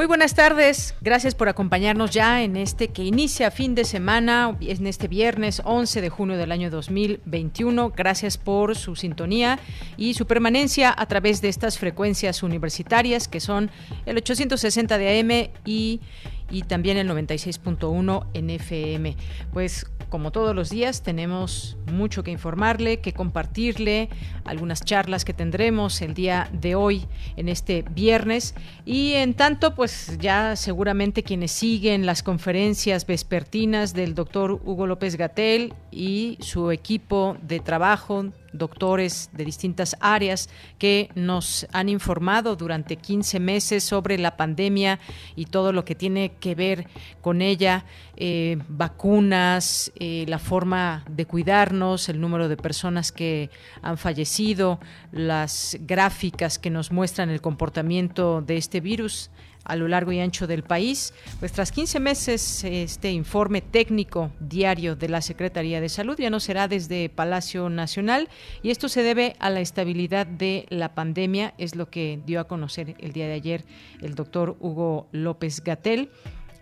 Muy buenas tardes, gracias por acompañarnos ya en este que inicia fin de semana, en este viernes 11 de junio del año 2021. Gracias por su sintonía y su permanencia a través de estas frecuencias universitarias que son el 860 de AM y también el 96.1 en FM. Pues como todos los días tenemos mucho que informarle, que compartirle, algunas charlas que tendremos el día de hoy en este viernes. Y en tanto pues ya seguramente quienes siguen las conferencias vespertinas del doctor Hugo López Gatel y su equipo de trabajo doctores de distintas áreas que nos han informado durante 15 meses sobre la pandemia y todo lo que tiene que ver con ella, eh, vacunas, eh, la forma de cuidarnos, el número de personas que han fallecido, las gráficas que nos muestran el comportamiento de este virus a lo largo y ancho del país. Pues tras 15 meses, este informe técnico diario de la Secretaría de Salud ya no será desde Palacio Nacional y esto se debe a la estabilidad de la pandemia, es lo que dio a conocer el día de ayer el doctor Hugo López Gatel.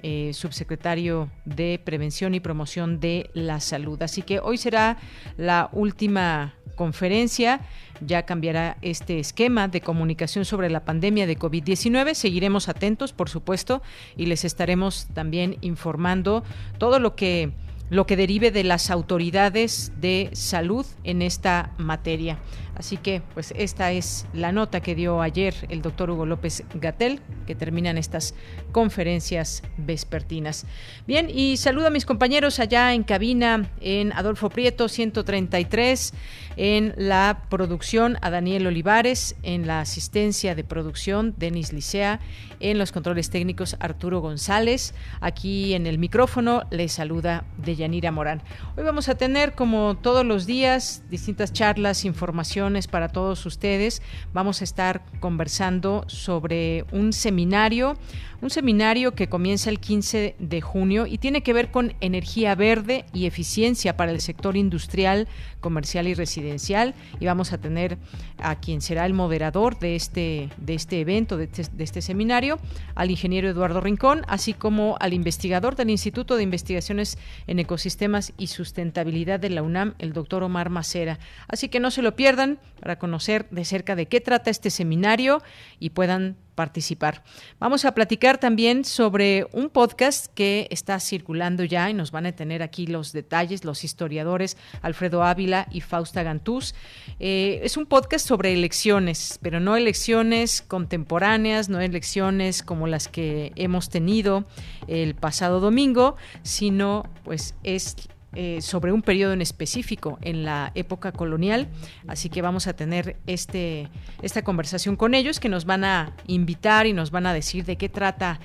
Eh, subsecretario de Prevención y Promoción de la Salud. Así que hoy será la última conferencia. Ya cambiará este esquema de comunicación sobre la pandemia de COVID-19. Seguiremos atentos, por supuesto, y les estaremos también informando todo lo que lo que derive de las autoridades de salud en esta materia. Así que, pues esta es la nota que dio ayer el doctor Hugo López Gatel, que terminan estas conferencias vespertinas. Bien, y saludo a mis compañeros allá en cabina, en Adolfo Prieto 133, en la producción a Daniel Olivares, en la asistencia de producción Denis Licea, en los controles técnicos Arturo González, aquí en el micrófono les saluda Deyanira Morán. Hoy vamos a tener, como todos los días, distintas charlas, información, para todos ustedes. Vamos a estar conversando sobre un seminario, un seminario que comienza el 15 de junio y tiene que ver con energía verde y eficiencia para el sector industrial, comercial y residencial. Y vamos a tener a quien será el moderador de este, de este evento, este, de este seminario, al ingeniero Eduardo Rincón, así como al investigador del Instituto de Investigaciones en Ecosistemas y Sustentabilidad de la UNAM, el doctor Omar Macera. Así que no se lo pierdan para conocer de cerca de qué trata este seminario y puedan participar. Vamos a platicar también sobre un podcast que está circulando ya y nos van a tener aquí los detalles, los historiadores Alfredo Ávila y Fausta Gantús. Eh, es un podcast sobre elecciones, pero no elecciones contemporáneas, no elecciones como las que hemos tenido el pasado domingo, sino pues es eh, sobre un periodo en específico en la época colonial. Así que vamos a tener este, esta conversación con ellos que nos van a invitar y nos van a decir de qué trata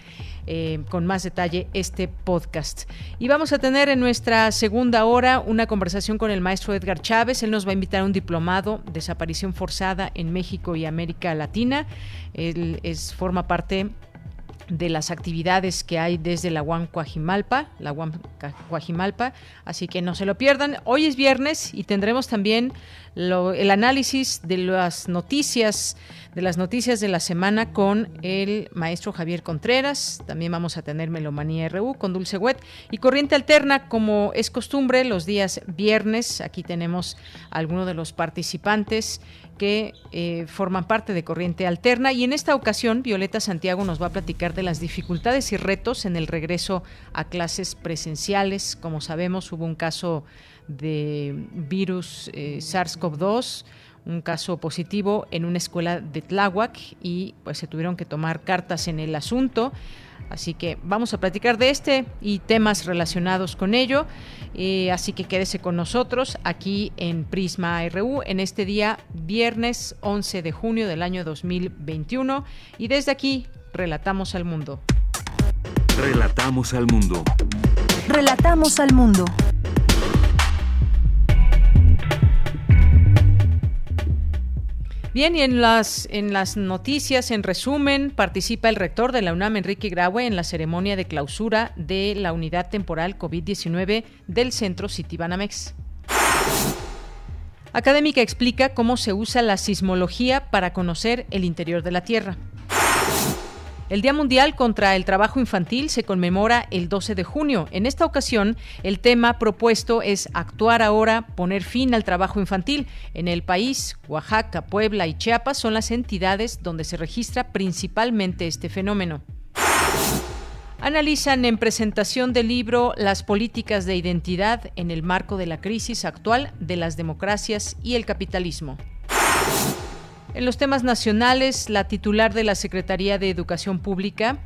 eh, con más detalle este podcast. Y vamos a tener en nuestra segunda hora una conversación con el maestro Edgar Chávez. Él nos va a invitar a un diplomado, desaparición forzada en México y América Latina. Él es, forma parte de las actividades que hay desde la UAM la así que no se lo pierdan. Hoy es viernes y tendremos también el análisis de las noticias de las noticias de la semana con el maestro Javier Contreras. También vamos a tener Melomanía RU con Dulce Wet y Corriente Alterna, como es costumbre, los días viernes. Aquí tenemos a algunos de los participantes que eh, forman parte de Corriente Alterna. Y en esta ocasión, Violeta Santiago nos va a platicar de las dificultades y retos en el regreso a clases presenciales. Como sabemos, hubo un caso de virus eh, SARS-CoV-2 un caso positivo en una escuela de Tláhuac y pues se tuvieron que tomar cartas en el asunto. Así que vamos a platicar de este y temas relacionados con ello. Eh, así que quédese con nosotros aquí en Prisma RU en este día, viernes 11 de junio del año 2021. Y desde aquí, relatamos al mundo. Relatamos al mundo. Relatamos al mundo. Bien, y en las, en las noticias, en resumen, participa el rector de la UNAM, Enrique Graue, en la ceremonia de clausura de la unidad temporal COVID-19 del Centro Citibanamex. Académica explica cómo se usa la sismología para conocer el interior de la Tierra. El Día Mundial contra el Trabajo Infantil se conmemora el 12 de junio. En esta ocasión, el tema propuesto es actuar ahora, poner fin al trabajo infantil. En el país, Oaxaca, Puebla y Chiapas son las entidades donde se registra principalmente este fenómeno analizan en presentación del libro las políticas de identidad en el marco de la crisis actual de las democracias y el capitalismo. En los temas nacionales, la titular de la Secretaría de Educación Pública,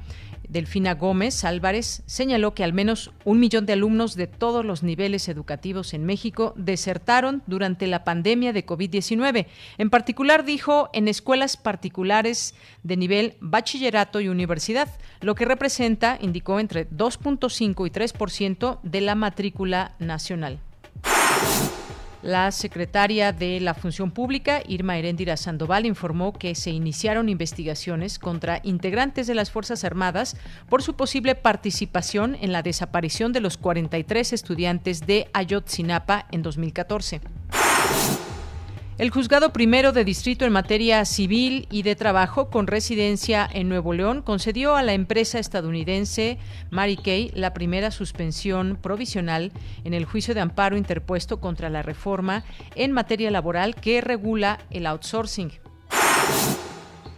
Delfina Gómez Álvarez, señaló que al menos un millón de alumnos de todos los niveles educativos en México desertaron durante la pandemia de COVID-19. En particular, dijo, en escuelas particulares de nivel bachillerato y universidad, lo que representa, indicó, entre 2.5 y 3% de la matrícula nacional. La secretaria de la Función Pública, Irma Heréndira Sandoval, informó que se iniciaron investigaciones contra integrantes de las Fuerzas Armadas por su posible participación en la desaparición de los 43 estudiantes de Ayotzinapa en 2014. El juzgado primero de distrito en materia civil y de trabajo con residencia en Nuevo León concedió a la empresa estadounidense Mary Kay la primera suspensión provisional en el juicio de amparo interpuesto contra la reforma en materia laboral que regula el outsourcing.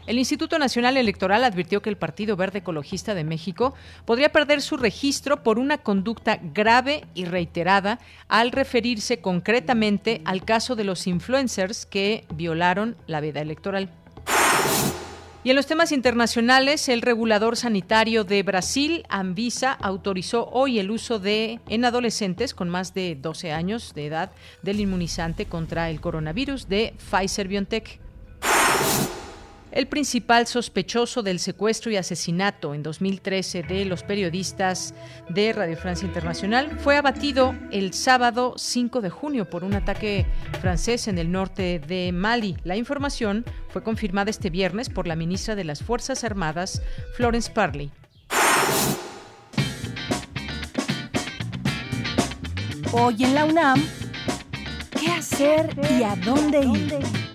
El Instituto Nacional Electoral advirtió que el Partido Verde Ecologista de México podría perder su registro por una conducta grave y reiterada al referirse concretamente al caso de los influencers que violaron la veda electoral. Y en los temas internacionales, el regulador sanitario de Brasil, Anvisa, autorizó hoy el uso de en adolescentes con más de 12 años de edad del inmunizante contra el coronavirus de Pfizer BioNTech. El principal sospechoso del secuestro y asesinato en 2013 de los periodistas de Radio Francia Internacional fue abatido el sábado 5 de junio por un ataque francés en el norte de Mali. La información fue confirmada este viernes por la ministra de las Fuerzas Armadas, Florence Parley. Hoy en la UNAM, ¿qué hacer y a dónde ir?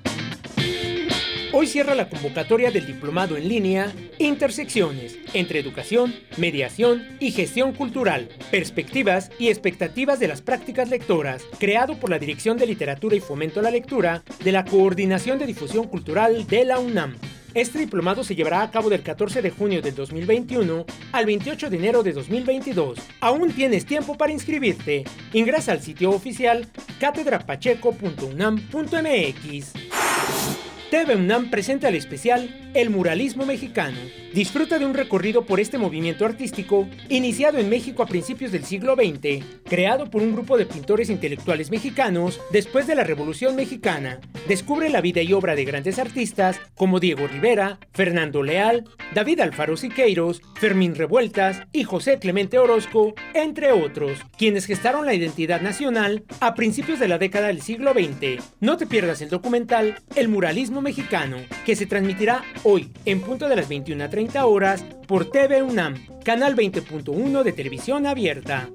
Hoy cierra la convocatoria del diplomado en línea Intersecciones entre educación, mediación y gestión cultural, perspectivas y expectativas de las prácticas lectoras, creado por la Dirección de Literatura y Fomento a la Lectura de la Coordinación de Difusión Cultural de la UNAM. Este diplomado se llevará a cabo del 14 de junio del 2021 al 28 de enero de 2022. Aún tienes tiempo para inscribirte. Ingresa al sitio oficial catedrapacheco.unam.mx. TV UNAM presenta el especial El Muralismo Mexicano. Disfruta de un recorrido por este movimiento artístico iniciado en México a principios del siglo XX, creado por un grupo de pintores intelectuales mexicanos después de la Revolución Mexicana. Descubre la vida y obra de grandes artistas como Diego Rivera, Fernando Leal, David Alfaro Siqueiros, Fermín Revueltas y José Clemente Orozco, entre otros, quienes gestaron la identidad nacional a principios de la década del siglo XX. No te pierdas el documental El Muralismo mexicano, que se transmitirá hoy en punto de las 21.30 horas por TV UNAM, canal 20.1 de televisión abierta.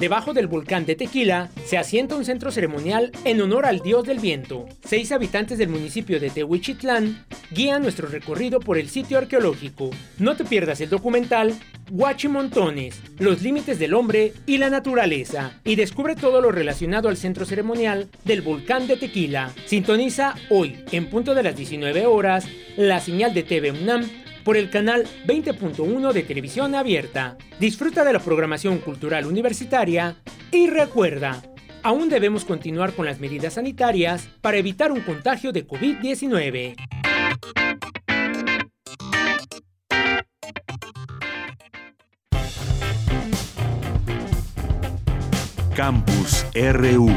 Debajo del volcán de Tequila se asienta un centro ceremonial en honor al dios del viento. Seis habitantes del municipio de Tehuichitlán guían nuestro recorrido por el sitio arqueológico. No te pierdas el documental Huachimontones, los límites del hombre y la naturaleza, y descubre todo lo relacionado al centro ceremonial del volcán de Tequila. Sintoniza hoy, en punto de las 19 horas, la señal de TV UNAM por el canal 20.1 de Televisión Abierta. Disfruta de la programación cultural universitaria y recuerda, aún debemos continuar con las medidas sanitarias para evitar un contagio de COVID-19. Campus RU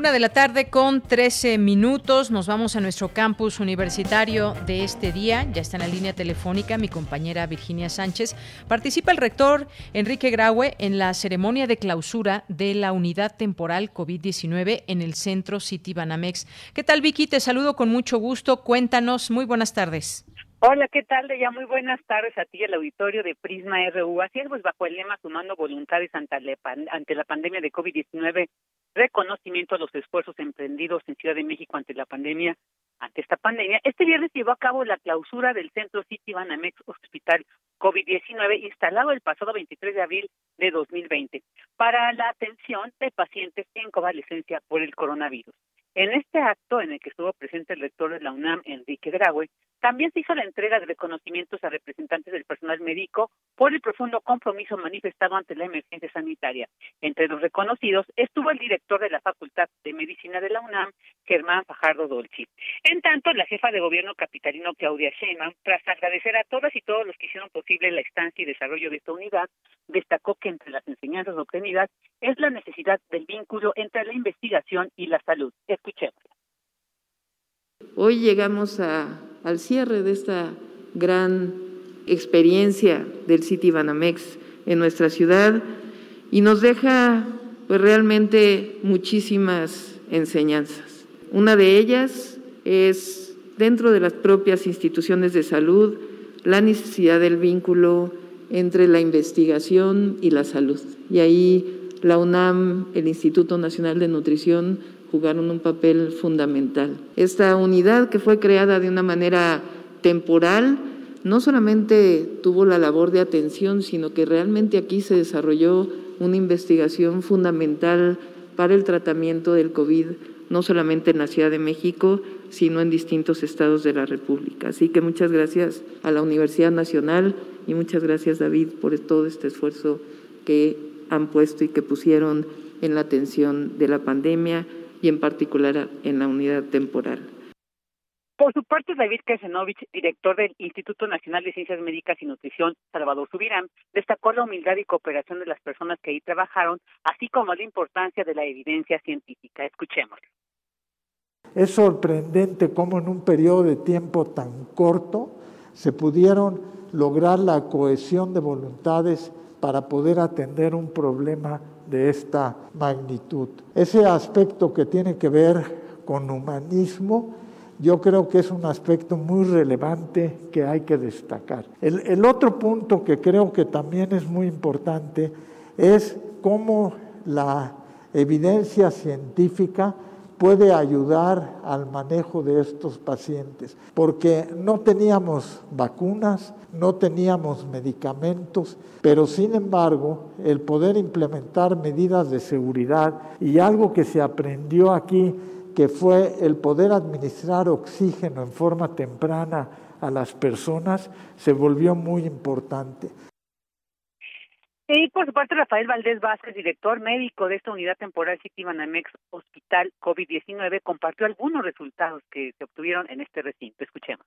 Una de la tarde con 13 minutos. Nos vamos a nuestro campus universitario de este día. Ya está en la línea telefónica mi compañera Virginia Sánchez. Participa el rector Enrique Graue en la ceremonia de clausura de la unidad temporal COVID-19 en el centro City Banamex. ¿Qué tal, Vicky? Te saludo con mucho gusto. Cuéntanos. Muy buenas tardes. Hola, ¿qué tal? Ya muy buenas tardes a ti al auditorio de Prisma RU. Así es, pues bajo el lema Sumando Voluntades ante la pandemia de COVID-19, reconocimiento a los esfuerzos emprendidos en Ciudad de México ante la pandemia, ante esta pandemia. Este viernes llevó a cabo la clausura del Centro City Banamex Hospital COVID-19 instalado el pasado 23 de abril de 2020 para la atención de pacientes en convalescencia por el coronavirus. En este acto, en el que estuvo presente el rector de la UNAM, Enrique Graue, también se hizo la entrega de reconocimientos a representantes del personal médico por el profundo compromiso manifestado ante la emergencia sanitaria. Entre los reconocidos estuvo el director de la Facultad de Medicina de la UNAM, Germán Fajardo Dolci. En tanto, la jefa de gobierno capitalino, Claudia Sheinbaum, tras agradecer a todas y todos los que hicieron posible la estancia y desarrollo de esta unidad, destacó que entre las enseñanzas obtenidas es la necesidad del vínculo entre la investigación y la salud. Escuchemos. Hoy llegamos a al cierre de esta gran experiencia del City Banamex en nuestra ciudad y nos deja pues realmente muchísimas enseñanzas. Una de ellas es dentro de las propias instituciones de salud la necesidad del vínculo entre la investigación y la salud. Y ahí la UNAM, el Instituto Nacional de Nutrición, jugaron un papel fundamental. Esta unidad que fue creada de una manera temporal, no solamente tuvo la labor de atención, sino que realmente aquí se desarrolló una investigación fundamental para el tratamiento del COVID, no solamente en la Ciudad de México, sino en distintos estados de la República. Así que muchas gracias a la Universidad Nacional y muchas gracias David por todo este esfuerzo que han puesto y que pusieron en la atención de la pandemia y en particular en la unidad temporal. Por su parte, David Kesenovich, director del Instituto Nacional de Ciencias Médicas y Nutrición, Salvador Subirán, destacó la humildad y cooperación de las personas que ahí trabajaron, así como la importancia de la evidencia científica. Escuchemos. Es sorprendente cómo en un periodo de tiempo tan corto se pudieron lograr la cohesión de voluntades para poder atender un problema de esta magnitud. Ese aspecto que tiene que ver con humanismo, yo creo que es un aspecto muy relevante que hay que destacar. El, otro punto que creo que también es muy importante es cómo la evidencia científica puede ayudar al manejo de estos pacientes, porque no teníamos vacunas, no teníamos medicamentos, pero sin embargo el poder implementar medidas de seguridad y algo que se aprendió aquí, que fue el poder administrar oxígeno en forma temprana a las personas, se volvió muy importante. Y por su parte, Rafael Valdés Vázquez, director médico de esta unidad temporal Citibanamex Hospital COVID-19, compartió algunos resultados que se obtuvieron en este recinto. Escuchemos.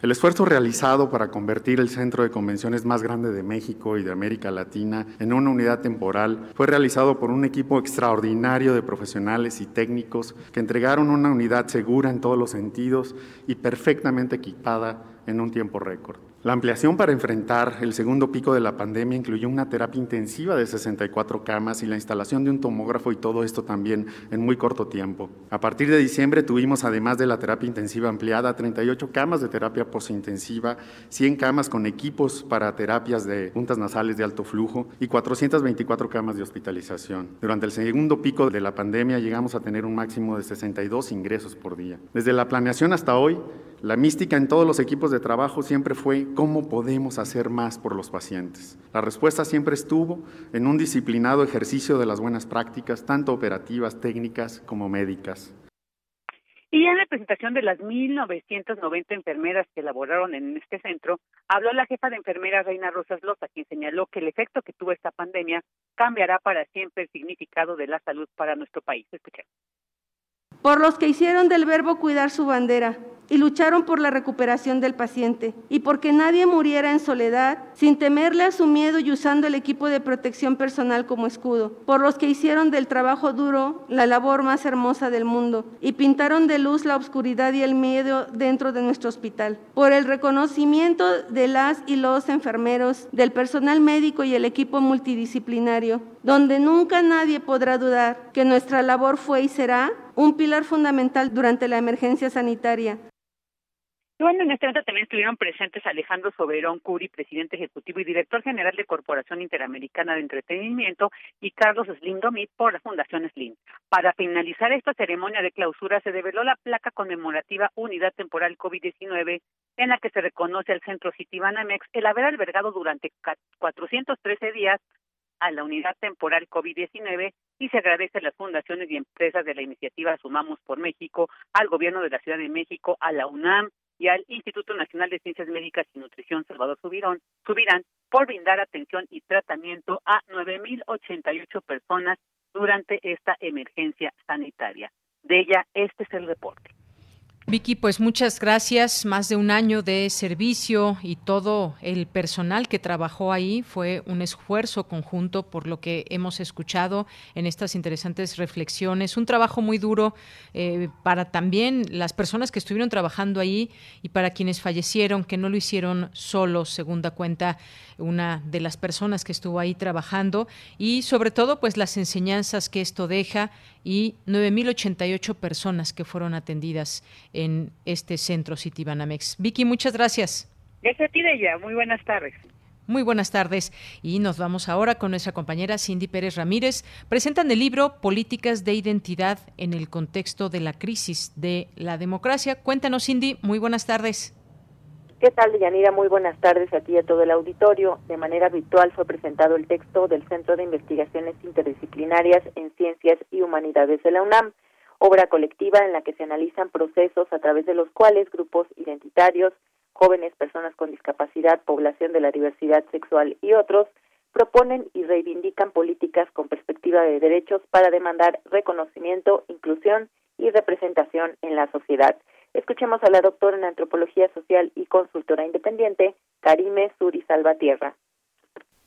El esfuerzo realizado para convertir el centro de convenciones más grande de México y de América Latina en una unidad temporal fue realizado por un equipo extraordinario de profesionales y técnicos que entregaron una unidad segura en todos los sentidos y perfectamente equipada en un tiempo récord. La ampliación para enfrentar el segundo pico de la pandemia incluyó una terapia intensiva de 64 camas y la instalación de un tomógrafo y todo esto también en muy corto tiempo. A partir de diciembre tuvimos, además de la terapia intensiva ampliada, 38 camas de terapia posintensiva, 100 camas con equipos para terapias de puntas nasales de alto flujo y 424 camas de hospitalización. Durante el segundo pico de la pandemia llegamos a tener un máximo de 62 ingresos por día. Desde la planeación hasta hoy, la mística en todos los equipos de trabajo siempre fue cómo podemos hacer más por los pacientes. La respuesta siempre estuvo en un disciplinado ejercicio de las buenas prácticas, tanto operativas, técnicas como médicas. Y en la presentación de las 1.990 enfermeras que laboraron en este centro, habló la jefa de enfermeras Reina Rosas Loza, quien señaló que el efecto que tuvo esta pandemia cambiará para siempre el significado de la salud para nuestro país. Escuchemos. Por los que hicieron del verbo cuidar su bandera, y lucharon por la recuperación del paciente y porque nadie muriera en soledad, sin temerle a su miedo y usando el equipo de protección personal como escudo, por los que hicieron del trabajo duro la labor más hermosa del mundo y pintaron de luz la oscuridad y el miedo dentro de nuestro hospital, por el reconocimiento de las y los enfermeros, del personal médico y el equipo multidisciplinario, donde nunca nadie podrá dudar que nuestra labor fue y será un pilar fundamental durante la emergencia sanitaria, bueno, en este evento también estuvieron presentes Alejandro Soberón Curi, presidente ejecutivo y director general de Corporación Interamericana de Entretenimiento, y Carlos Slim Domit por la Fundación Slim. Para finalizar esta ceremonia de clausura se develó la placa conmemorativa Unidad Temporal COVID-19 en la que se reconoce al Centro Citibanamex el haber albergado durante 413 días a la unidad temporal COVID-19 y se agradece a las fundaciones y empresas de la iniciativa Sumamos por México, al Gobierno de la Ciudad de México, a la UNAM, y al Instituto Nacional de Ciencias Médicas y Nutrición Salvador Subirán, Subirán por brindar atención y tratamiento a 9.088 personas durante esta emergencia sanitaria. De ella, este es el reporte. Vicky, pues muchas gracias. Más de un año de servicio y todo el personal que trabajó ahí fue un esfuerzo conjunto por lo que hemos escuchado en estas interesantes reflexiones. Un trabajo muy duro eh, para también las personas que estuvieron trabajando ahí y para quienes fallecieron, que no lo hicieron solos, segunda cuenta una de las personas que estuvo ahí trabajando y sobre todo pues las enseñanzas que esto deja y 9.088 personas que fueron atendidas en este centro Citibanamex. Vicky, muchas gracias. Gracias a ti, ella. Muy buenas tardes. Muy buenas tardes y nos vamos ahora con nuestra compañera Cindy Pérez Ramírez. Presentan el libro Políticas de Identidad en el contexto de la crisis de la democracia. Cuéntanos, Cindy. Muy buenas tardes. ¿Qué tal, Deyanira? Muy buenas tardes a ti y a todo el auditorio. De manera virtual fue presentado el texto del Centro de Investigaciones Interdisciplinarias en Ciencias y Humanidades de la UNAM, obra colectiva en la que se analizan procesos a través de los cuales grupos identitarios, jóvenes, personas con discapacidad, población de la diversidad sexual y otros proponen y reivindican políticas con perspectiva de derechos para demandar reconocimiento, inclusión y representación en la sociedad. Escuchemos a la doctora en antropología social y consultora independiente, Karime Suri Salvatierra.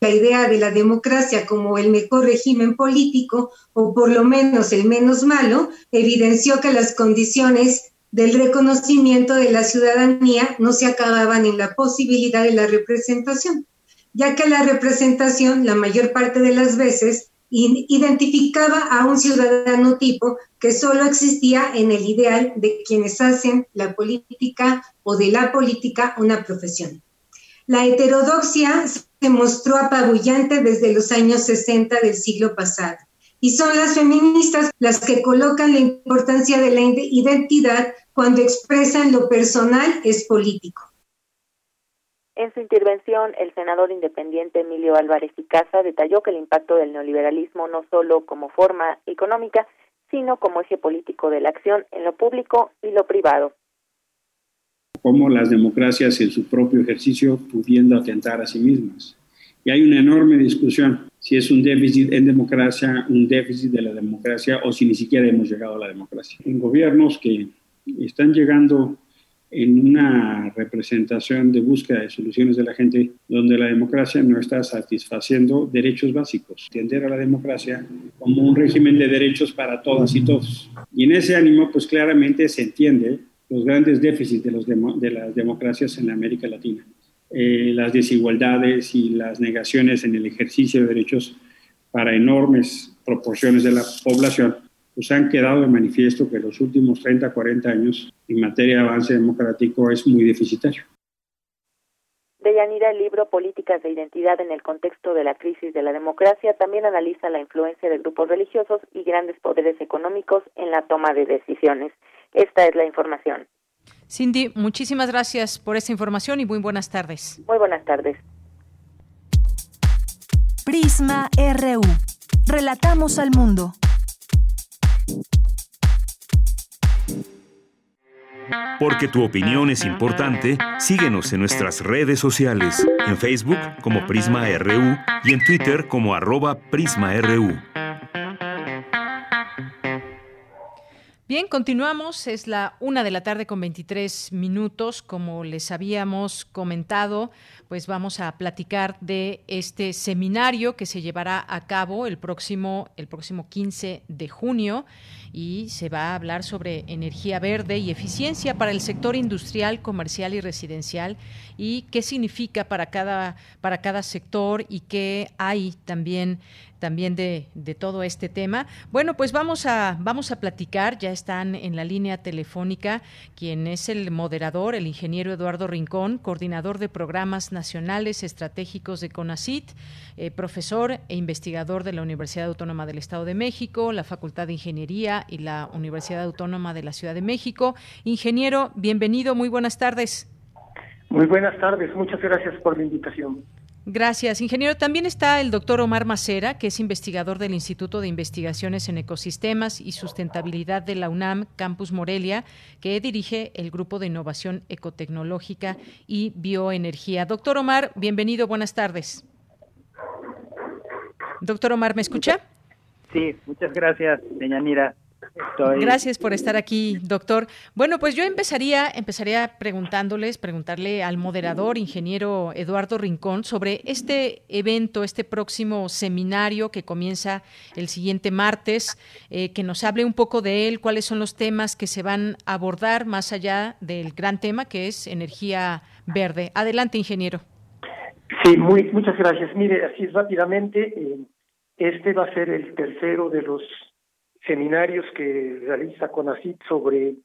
La idea de la democracia como el mejor régimen político, o por lo menos el menos malo, evidenció que las condiciones del reconocimiento de la ciudadanía no se acababan en la posibilidad de la representación, ya que la representación la mayor parte de las veces identificaba a un ciudadano tipo que solo existía en el ideal de quienes hacen la política o de la política una profesión. La heterodoxia se mostró apabullante desde los años 60 del siglo pasado y son las feministas las que colocan la importancia de la identidad cuando expresan lo personal es político. En su intervención, el senador independiente Emilio Álvarez y detalló que el impacto del neoliberalismo no solo como forma económica, sino como eje político de la acción en lo público y lo privado. Como las democracias en su propio ejercicio pudiendo atentar a sí mismas. Y hay una enorme discusión si es un déficit en democracia, un déficit de la democracia o si ni siquiera hemos llegado a la democracia. En gobiernos que están llegando en una representación de búsqueda de soluciones de la gente donde la democracia no está satisfaciendo derechos básicos. Entender a la democracia como un régimen de derechos para todas y todos. Y en ese ánimo, pues claramente se entiende los grandes déficits de, los de las democracias en América Latina. Eh, las desigualdades y las negaciones en el ejercicio de derechos para enormes proporciones de la población pues han quedado de manifiesto que los últimos 30, 40 años en materia de avance democrático es muy deficitario. De Yanira, el libro Políticas de Identidad en el contexto de la crisis de la democracia también analiza la influencia de grupos religiosos y grandes poderes económicos en la toma de decisiones. Esta es la información. Cindy, muchísimas gracias por esta información y muy buenas tardes. Muy buenas tardes. Prisma RU. Relatamos al mundo. Porque tu opinión es importante, síguenos en nuestras redes sociales, en Facebook como Prisma RU y en Twitter como arroba PrismaRU. Bien, continuamos. Es la una de la tarde con 23 minutos. Como les habíamos comentado, pues vamos a platicar de este seminario que se llevará a cabo el próximo, el próximo 15 de junio y se va a hablar sobre energía verde y eficiencia para el sector industrial, comercial y residencial y qué significa para cada, para cada sector y qué hay también también de, de, todo este tema. Bueno, pues vamos a, vamos a platicar, ya están en la línea telefónica quien es el moderador, el ingeniero Eduardo Rincón, coordinador de programas nacionales estratégicos de CONACIT, eh, profesor e investigador de la Universidad Autónoma del Estado de México, la Facultad de Ingeniería y la Universidad Autónoma de la Ciudad de México. Ingeniero, bienvenido, muy buenas tardes. Muy buenas tardes, muchas gracias por la invitación. Gracias, ingeniero. También está el doctor Omar Macera, que es investigador del Instituto de Investigaciones en Ecosistemas y Sustentabilidad de la UNAM Campus Morelia, que dirige el Grupo de Innovación Ecotecnológica y Bioenergía. Doctor Omar, bienvenido, buenas tardes. Doctor Omar, ¿me escucha? Sí, muchas gracias, Deñanira. Gracias por estar aquí, doctor. Bueno, pues yo empezaría, empezaría preguntándoles, preguntarle al moderador, ingeniero Eduardo Rincón, sobre este evento, este próximo seminario que comienza el siguiente martes, eh, que nos hable un poco de él, cuáles son los temas que se van a abordar más allá del gran tema que es energía verde. Adelante, ingeniero. Sí, muy, muchas gracias. Mire, así rápidamente, eh, este va a ser el tercero de los seminarios que realiza CONACYT sobre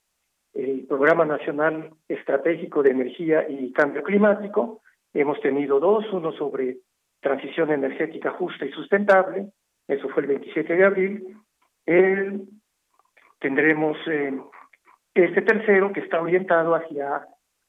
el Programa Nacional Estratégico de Energía y Cambio Climático. Hemos tenido dos, uno sobre transición energética justa y sustentable, eso fue el 27 de abril. tendremos eh, este tercero que está orientado hacia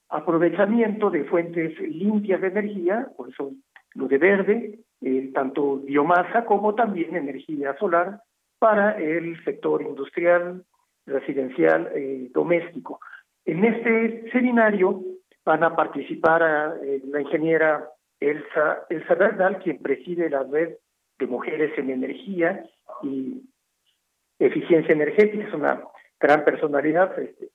aprovechamiento de fuentes limpias de energía, por eso lo de verde, eh, tanto biomasa como también energía solar para el sector industrial, residencial, eh, doméstico. En este seminario van a participar eh, la ingeniera Elsa, Elsa Bernal, quien preside la red de mujeres en energía y eficiencia energética, es una gran personalidad. Este,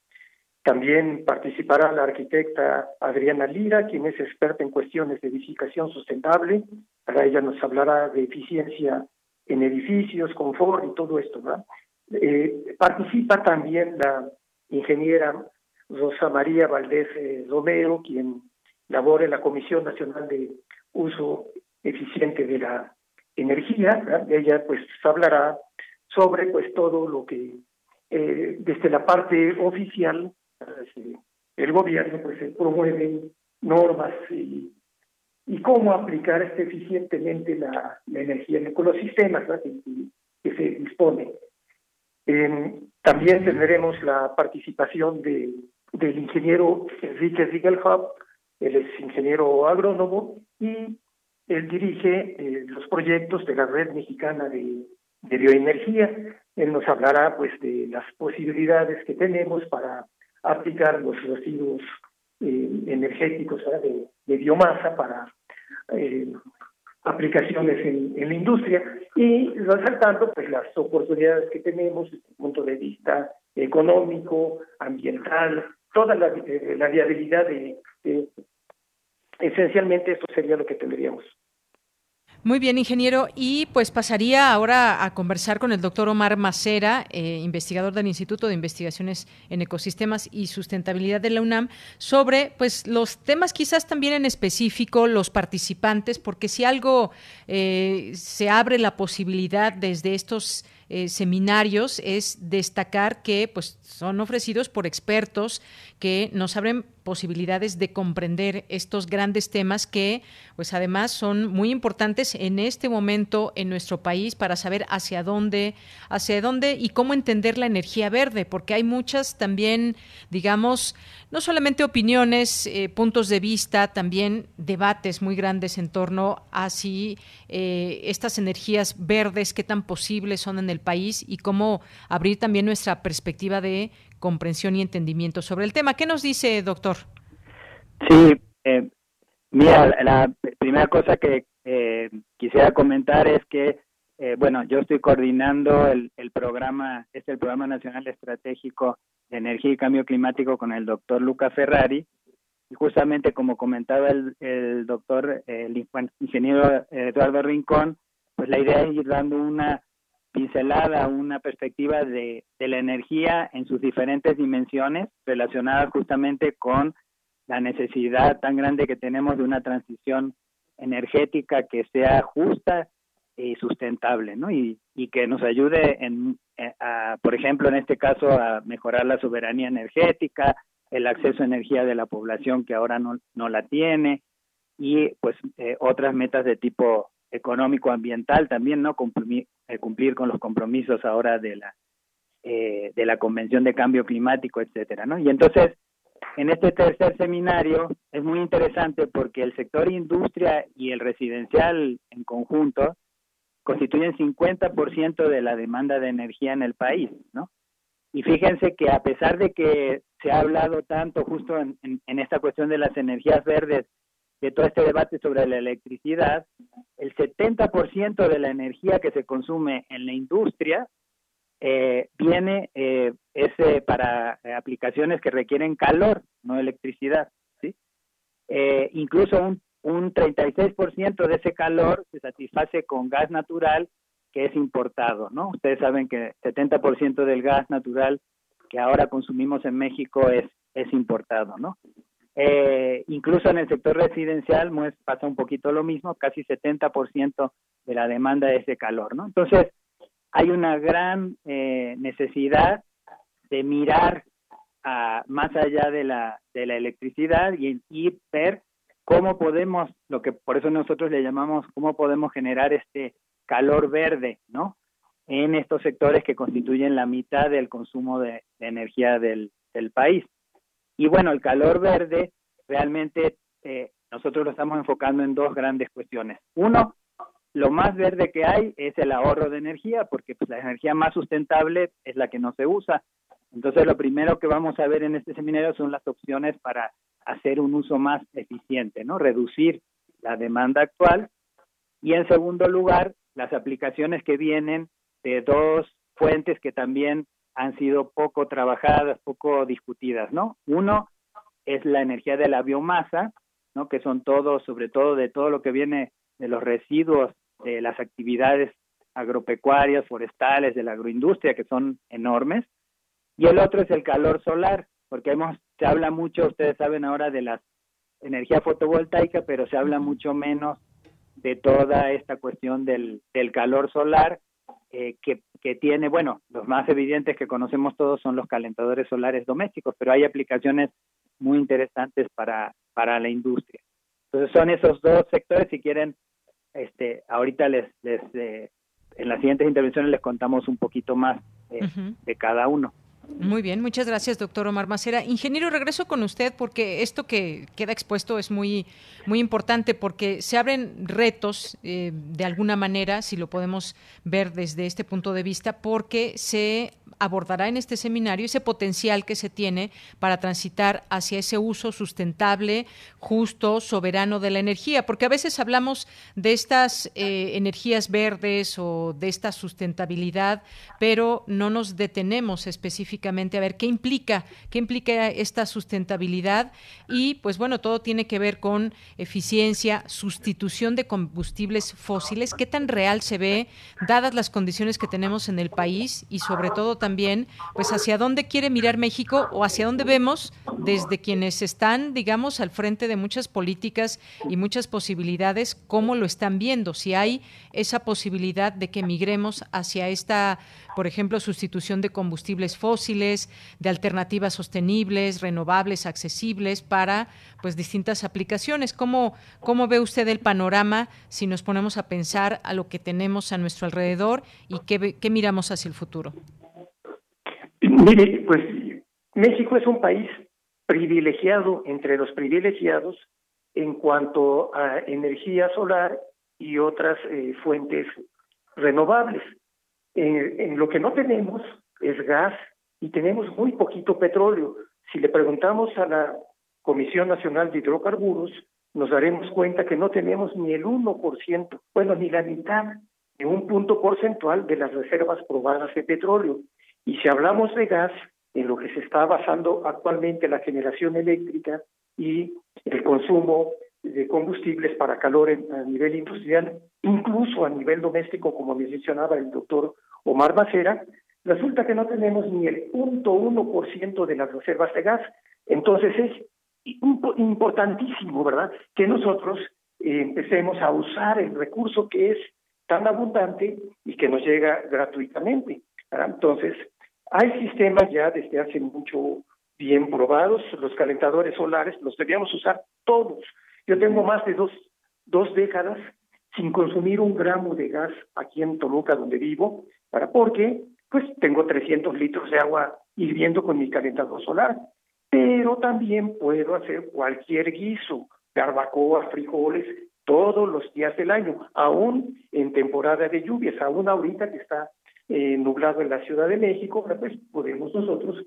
también participará la arquitecta Adriana Lira, quien es experta en cuestiones de edificación sustentable. Para ella nos hablará de eficiencia en edificios, confort y todo esto. ¿no? Eh, participa también la ingeniera Rosa María Valdés eh, Romero, quien labora en la Comisión Nacional de Uso Eficiente de la Energía. Ella pues hablará sobre pues todo lo que eh, desde la parte oficial el gobierno pues promueve normas y y cómo aplicar eficientemente la, energía en los sistemas que, se dispone. también tendremos la participación de, del ingeniero Enrique Riegelhaupt, él es ingeniero agrónomo y él dirige eh, los proyectos de la red mexicana de, bioenergía. Él nos hablará pues de las posibilidades que tenemos para aplicar los residuos eh, energéticos de, de biomasa para eh, aplicaciones en, la industria y resaltando pues las oportunidades que tenemos desde el punto de vista económico, ambiental, toda la, eh, viabilidad de, de, esencialmente eso sería lo que tendríamos. Muy bien, ingeniero. Y pues pasaría ahora a conversar con el doctor Omar Macera, eh, investigador del Instituto de Investigaciones en Ecosistemas y Sustentabilidad de la UNAM, sobre pues los temas quizás también en específico, los participantes, porque si algo eh, se abre la posibilidad desde estos eh, seminarios es destacar que pues, son ofrecidos por expertos que nos abren posibilidades de comprender estos grandes temas que pues además son muy importantes en este momento en nuestro país para saber hacia dónde hacia dónde y cómo entender la energía verde porque hay muchas también digamos no solamente opiniones eh, puntos de vista también debates muy grandes en torno a si eh, estas energías verdes qué tan posibles son en el país y cómo abrir también nuestra perspectiva de comprensión y entendimiento sobre el tema. ¿Qué nos dice, doctor? Sí, eh, mira, la primera cosa que eh, quisiera comentar es que eh, bueno, yo estoy coordinando el, programa, es el Programa Nacional Estratégico de Energía y Cambio Climático con el doctor Luca Ferrari. Y justamente como comentaba el, doctor, el ingeniero Eduardo Rincón, pues la idea es ir dando una pincelada, una perspectiva de, la energía en sus diferentes dimensiones relacionadas justamente con la necesidad tan grande que tenemos de una transición energética que sea justa y sustentable, ¿no? Y, y que nos ayude, en, eh, a, por ejemplo, en este caso, a mejorar la soberanía energética, el acceso a energía de la población que ahora no, no la tiene, y pues eh, otras metas de tipo económico ambiental también, ¿no? Cumplir, eh, cumplir con los compromisos ahora de la de la Convención de Cambio Climático, etcétera, ¿no? Y entonces en este tercer seminario es muy interesante porque el sector industria y el residencial en conjunto constituyen 50% de la demanda de energía en el país, ¿no? Y fíjense que a pesar de que se ha hablado tanto justo en, esta cuestión de las energías verdes, de todo este debate sobre la electricidad, el 70% de la energía que se consume en la industria eh, viene eh, ese para aplicaciones que requieren calor, no electricidad, ¿sí? Eh, incluso un un 36% de ese calor se satisface con gas natural que es importado, ¿no? Ustedes saben que 70% del gas natural que ahora consumimos en México es, es importado, ¿no? Eh, incluso en el sector residencial pues, pasa un poquito lo mismo, casi 70% de la demanda es de calor, ¿no? Entonces, hay una gran eh, necesidad de mirar a, más allá de la, de la electricidad y, ver cómo podemos, lo que por eso nosotros le llamamos, cómo podemos generar este calor verde, ¿no? En estos sectores que constituyen la mitad del consumo de, energía del, país. Y bueno, el calor verde realmente eh, nosotros lo estamos enfocando en dos grandes cuestiones. Uno, lo más verde que hay es el ahorro de energía, porque pues, la energía más sustentable es la que no se usa. Entonces, lo primero que vamos a ver en este seminario son las opciones para hacer un uso más eficiente, ¿no? Reducir la demanda actual. Y en segundo lugar, las aplicaciones que vienen de dos fuentes que también han sido poco trabajadas, poco discutidas, ¿no? Uno es la energía de la biomasa, ¿no? Que son todos, sobre todo de todo lo que viene de los residuos de las actividades agropecuarias, forestales, de la agroindustria, que son enormes. Y el otro es el calor solar, porque hemos, se habla mucho, ustedes saben ahora de la energía fotovoltaica, pero se habla mucho menos de toda esta cuestión del, del calor solar eh, que, que, tiene, bueno, los más evidentes que conocemos todos son los calentadores solares domésticos, pero hay aplicaciones muy interesantes para, para la industria. Entonces son esos dos sectores, si quieren, este, ahorita les, les eh, en las siguientes intervenciones les contamos un poquito más eh, de cada uno. Muy bien, muchas gracias, doctor Omar Macera. Ingeniero, regreso con usted porque esto que queda expuesto es muy, muy importante porque se abren retos eh, de alguna manera, si lo podemos ver desde este punto de vista, porque se abordará en este seminario ese potencial que se tiene para transitar hacia ese uso sustentable, justo, soberano de la energía, porque a veces hablamos de estas eh, energías verdes o de esta sustentabilidad, pero no nos detenemos específicamente a ver qué implica, qué implica esta sustentabilidad y pues bueno, todo tiene que ver con eficiencia, sustitución de combustibles fósiles, qué tan real se ve dadas las condiciones que tenemos en el país y sobre todo también pues hacia dónde quiere mirar México o hacia dónde vemos desde quienes están, digamos, al frente de muchas políticas y muchas posibilidades, cómo lo están viendo, si hay esa posibilidad de que migremos hacia esta, por ejemplo, sustitución de combustibles fósiles, de alternativas sostenibles, renovables, accesibles para pues distintas aplicaciones. ¿Cómo, cómo ve usted el panorama si nos ponemos a pensar a lo que tenemos a nuestro alrededor y qué, qué miramos hacia el futuro? Mire, pues México es un país privilegiado entre los privilegiados en cuanto a energía solar y otras eh, fuentes renovables. En lo que no tenemos es gas y tenemos muy poquito petróleo. Si le preguntamos a la Comisión Nacional de Hidrocarburos, nos daremos cuenta que no tenemos ni el 1%, bueno, ni la mitad de un punto porcentual de las reservas probadas de petróleo. Y si hablamos de gas, en lo que se está basando actualmente la generación eléctrica y el consumo de combustibles para calor a nivel industrial, incluso a nivel doméstico, como mencionaba el doctor Omar Macera, resulta que no tenemos ni el 0.1% de las reservas de gas. Entonces es importantísimo, ¿verdad?, que nosotros eh, empecemos a usar el recurso que es tan abundante y que nos llega gratuitamente. Entonces, hay sistemas ya desde hace mucho bien probados, los calentadores solares los debíamos usar todos. Yo tengo más de dos, dos décadas sin consumir un gramo de gas aquí en Toluca, donde vivo, para porque pues tengo 300 litros de agua hirviendo con mi calentador solar, pero también puedo hacer cualquier guiso, barbacoa, frijoles, todos los días del año, aún en temporada de lluvias, aún ahorita que está eh, nublado en la Ciudad de México, pues podemos nosotros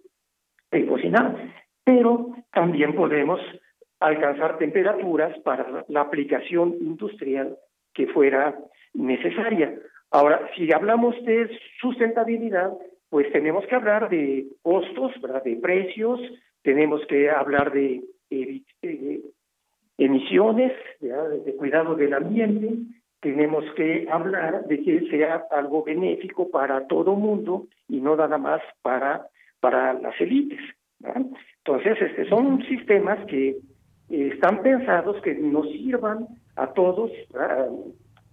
eh, cocinar, pero también podemos alcanzar temperaturas para la aplicación industrial que fuera necesaria. Ahora, si hablamos de sustentabilidad, pues tenemos que hablar de costos, ¿verdad? de precios, tenemos que hablar de, emisiones, de cuidado del ambiente, tenemos que hablar de que sea algo benéfico para todo mundo y no nada más para, para las élites. Entonces, este, son sistemas que eh, están pensados que nos sirvan a todos, a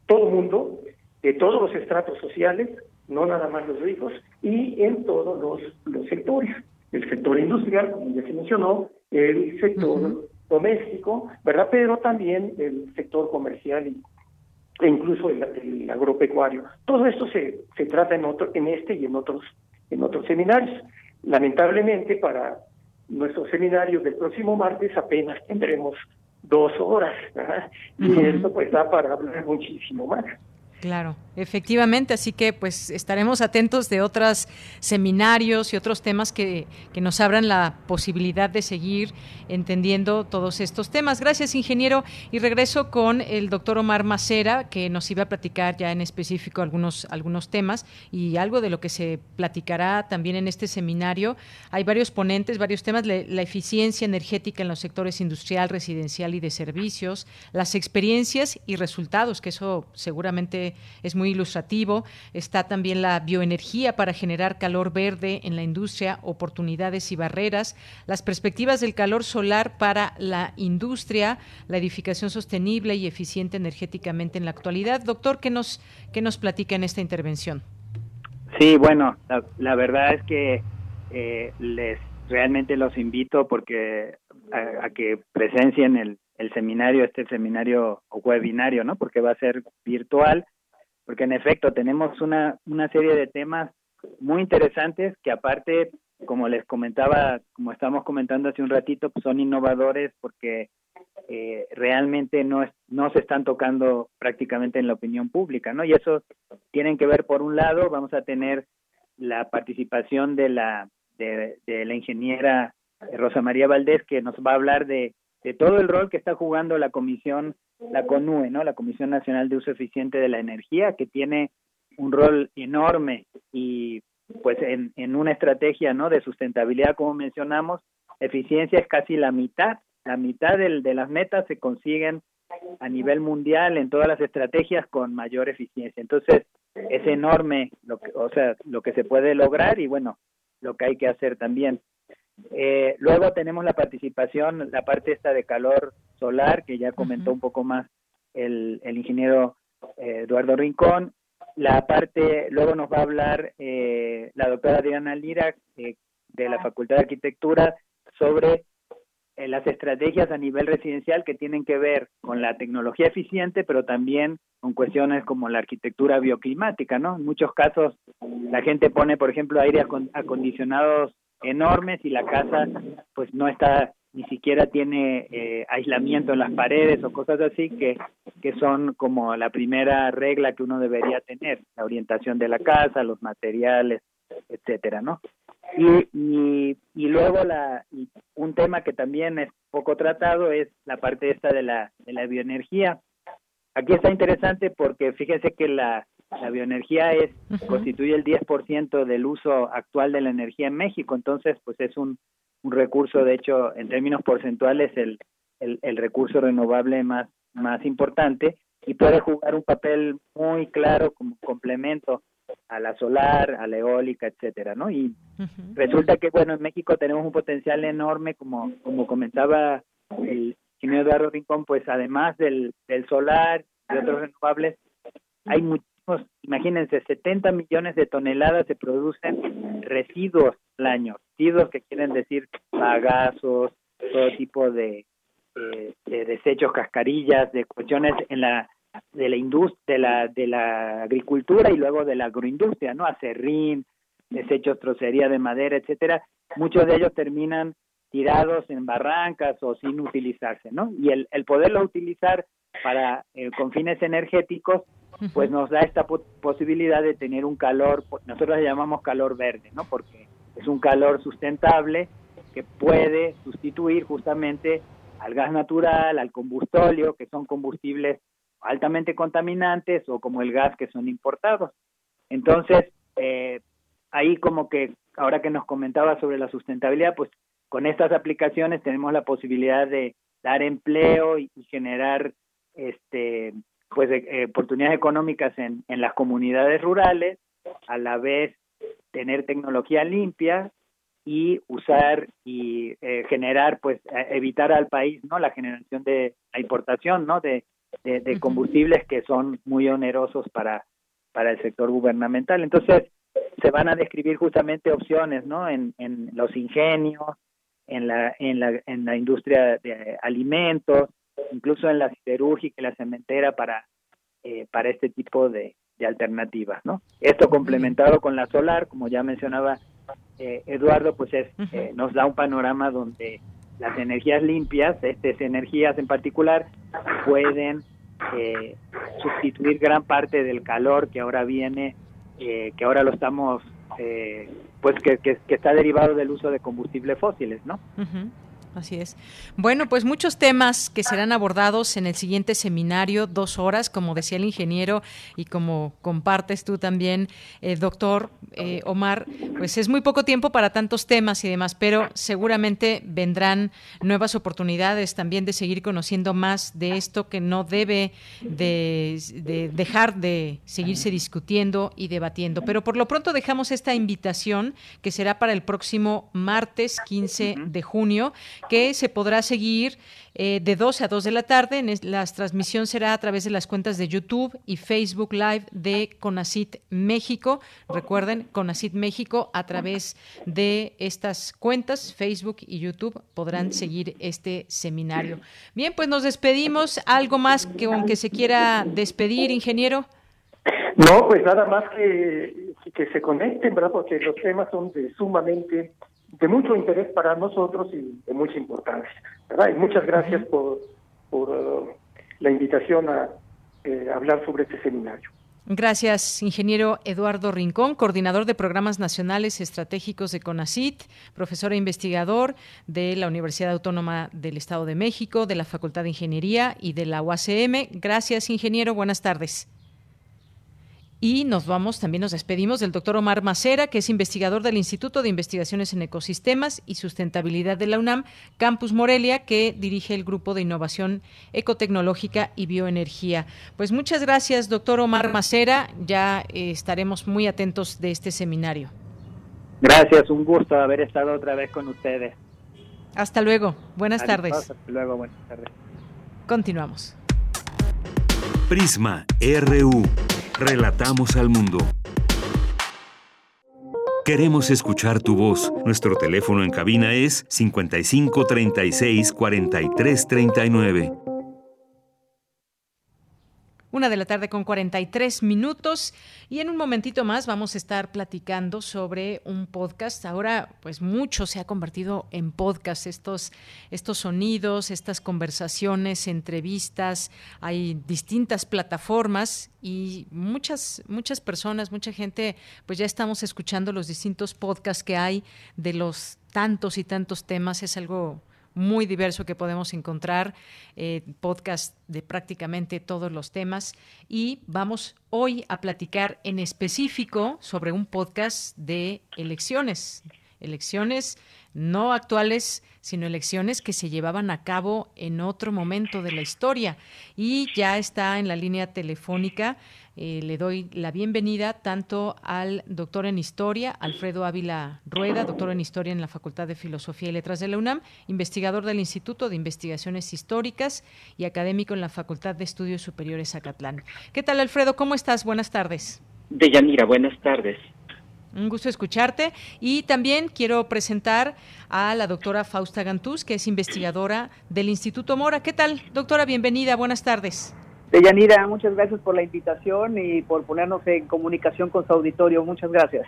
todo mundo, de todos los estratos sociales, no nada más los ricos, y en todos los, los sectores. El sector industrial, como ya se mencionó, el sector doméstico, ¿verdad? Pero también el sector comercial y, e incluso el, agropecuario. Todo esto se, se trata en, otro, en este y en otros, en otros seminarios. Lamentablemente, para nuestro seminario del próximo martes apenas tendremos dos horas, ¿verdad? y esto pues da para hablar muchísimo más. Claro, efectivamente, así que pues estaremos atentos de otros seminarios y otros temas que, que, nos abran la posibilidad de seguir entendiendo todos estos temas. Gracias, ingeniero. Y regreso con el doctor Omar Macera, que nos iba a platicar ya en específico algunos, algunos temas y algo de lo que se platicará también en este seminario. Hay varios ponentes, varios temas, la eficiencia energética en los sectores industrial, residencial y de servicios, las experiencias y resultados, que eso seguramente es muy ilustrativo. Está también la bioenergía para generar calor verde en la industria, oportunidades y barreras, las perspectivas del calor solar para la industria, la edificación sostenible y eficiente energéticamente en la actualidad. Doctor, ¿qué nos, qué nos platica en esta intervención? Sí, bueno, la, verdad es que eh, les realmente los invito porque a, que presencien el, el seminario, este seminario o webinario, ¿no? Porque va a ser virtual porque en efecto tenemos una, una serie de temas muy interesantes que aparte, como les comentaba, como estamos comentando hace un ratito, pues son innovadores porque eh, realmente no, es, no se están tocando prácticamente en la opinión pública, ¿no? Y eso tienen que ver, por un lado, vamos a tener la participación de la, de, de la ingeniera Rosa María Valdés, que nos va a hablar de, de todo el rol que está jugando la Comisión la CONUE, ¿no? La Comisión Nacional de Uso Eficiente de la Energía, que tiene un rol enorme y pues en, en una estrategia, ¿no? De sustentabilidad, como mencionamos, eficiencia es casi la mitad, la mitad del, de las metas se consiguen a nivel mundial en todas las estrategias con mayor eficiencia. Entonces, es enorme lo que, o sea, lo que se puede lograr y bueno, lo que hay que hacer también. Eh, luego tenemos la participación, la parte esta de calor solar, que ya comentó un poco más el, el ingeniero eh, Eduardo Rincón. La parte, luego nos va a hablar eh, la doctora Diana Lira de la Facultad de Arquitectura sobre las estrategias a nivel residencial que tienen que ver con la tecnología eficiente, pero también con cuestiones como la arquitectura bioclimática, ¿no? En muchos casos la gente pone, por ejemplo, aire acondicionados enormes y la casa pues no está ni siquiera tiene eh, aislamiento en las paredes o cosas así que, que son como la primera regla que uno debería tener, la orientación de la casa, los materiales, etcétera, ¿no? Y, y, y luego la, un tema que también es poco tratado es la parte esta de la, de la bioenergía. Aquí está interesante porque fíjense que la, la bioenergía es constituye el 10% del uso actual de la energía en México, entonces pues es un, un recurso, de hecho, en términos porcentuales, el, el, el, recurso renovable más, más importante y puede jugar un papel muy claro como complemento a la solar, a la eólica, etcétera, ¿no? Y resulta que, bueno, en México tenemos un potencial enorme, como, como comentaba el ingeniero Eduardo Rincón, pues además del, del solar y otros renovables, hay imagínense, 70 millones de toneladas se producen residuos al año, residuos que quieren decir bagasos, todo tipo de, eh, de desechos, cascarillas, de cuestiones en la de la industria, de la, de la agricultura y luego de la agroindustria, ¿no? Acerrín, desechos, trocería de madera, etcétera. Muchos de ellos terminan tirados en barrancas o sin utilizarse, ¿no? Y el, el poderlo utilizar para eh, con fines energéticos, pues nos da esta posibilidad de tener un calor, nosotros le llamamos calor verde, ¿no? Porque es un calor sustentable que puede sustituir justamente al gas natural, al combustóleo, que son combustibles altamente contaminantes o como el gas que son importados. Entonces, eh, ahí como que ahora que nos comentaba sobre la sustentabilidad, pues con estas aplicaciones tenemos la posibilidad de dar empleo y, generar este pues eh, oportunidades económicas en, en las comunidades rurales, a la vez tener tecnología limpia y usar y eh, generar pues evitar al país no la generación de la importación no de de, combustibles que son muy onerosos para, para el sector gubernamental. Entonces, se van a describir justamente opciones, ¿no? En, en los ingenios, en la, en la, en la industria de alimentos, incluso en la siderúrgica y la cementera para, eh, para este tipo de, de alternativas, ¿no? Esto complementado con la solar, como ya mencionaba eh, Eduardo, pues es, eh, nos da un panorama donde las energías limpias, estas energías en particular, pueden eh, sustituir gran parte del calor que ahora viene, eh, que ahora lo estamos, eh, pues que, que, está derivado del uso de combustibles fósiles, ¿no? Así es. Bueno, pues muchos temas que serán abordados en el siguiente seminario, dos horas, como decía el ingeniero y como compartes tú también, eh, doctor eh, Omar, pues es muy poco tiempo para tantos temas y demás, pero seguramente vendrán nuevas oportunidades también de seguir conociendo más de esto que no debe de, dejar de seguirse discutiendo y debatiendo. Pero por lo pronto dejamos esta invitación que será para el próximo martes 15 de junio que se podrá seguir eh, de 12 a 2 de la tarde. la transmisión será a través de las cuentas de YouTube y Facebook Live de Conacit México. Recuerden, Conacit México a través de estas cuentas, Facebook y YouTube, podrán seguir este seminario. Bien, pues nos despedimos. ¿Algo más que aunque se quiera despedir, ingeniero? No, pues nada más que, que se conecten, ¿verdad? Porque los temas son de sumamente de mucho interés para nosotros y de mucha importancia. Y muchas gracias por, por uh, la invitación a eh, hablar sobre este seminario. Gracias, ingeniero Eduardo Rincón, coordinador de programas nacionales estratégicos de CONACIT, profesor e investigador de la Universidad Autónoma del Estado de México, de la Facultad de Ingeniería y de la UACM. Gracias, ingeniero. Buenas tardes. Y nos vamos, también nos despedimos del doctor Omar Macera, que es investigador del Instituto de Investigaciones en Ecosistemas y Sustentabilidad de la UNAM, Campus Morelia, que dirige el Grupo de Innovación Ecotecnológica y Bioenergía. Pues muchas gracias, doctor Omar Macera. Ya eh, estaremos muy atentos de este seminario. Gracias, un gusto haber estado otra vez con ustedes. Hasta luego. Buenas tardes. Hasta luego, buenas tardes. Continuamos. Prisma RU. Relatamos al mundo. Queremos escuchar tu voz. Nuestro teléfono en cabina es 55 36 43 39. Una de la tarde con 43 minutos y en un momentito más vamos a estar platicando sobre un podcast. Ahora, pues mucho se ha convertido en podcast, estos, estos sonidos, estas conversaciones, entrevistas. Hay distintas plataformas y muchas, muchas personas, mucha gente, pues ya estamos escuchando los distintos podcasts que hay de los tantos y tantos temas. Es algo muy diverso que podemos encontrar, eh, podcast de prácticamente todos los temas. Y vamos hoy a platicar en específico sobre un podcast de elecciones. Elecciones no actuales, sino elecciones que se llevaban a cabo en otro momento de la historia. Y ya está en la línea telefónica. Eh, le doy la bienvenida tanto al doctor en Historia, Alfredo Ávila Rueda, doctor en Historia en la Facultad de Filosofía y Letras de la UNAM, investigador del Instituto de Investigaciones Históricas y académico en la Facultad de Estudios Superiores Acatlán. ¿Qué tal, Alfredo? ¿Cómo estás? Buenas tardes. Deyanira, buenas tardes. Un gusto escucharte. Y también quiero presentar a la doctora Fausta Gantús, que es investigadora del Instituto Mora. ¿Qué tal, doctora? Bienvenida. Buenas tardes. Deyanira, muchas gracias por la invitación y por ponernos en comunicación con su auditorio. Muchas gracias.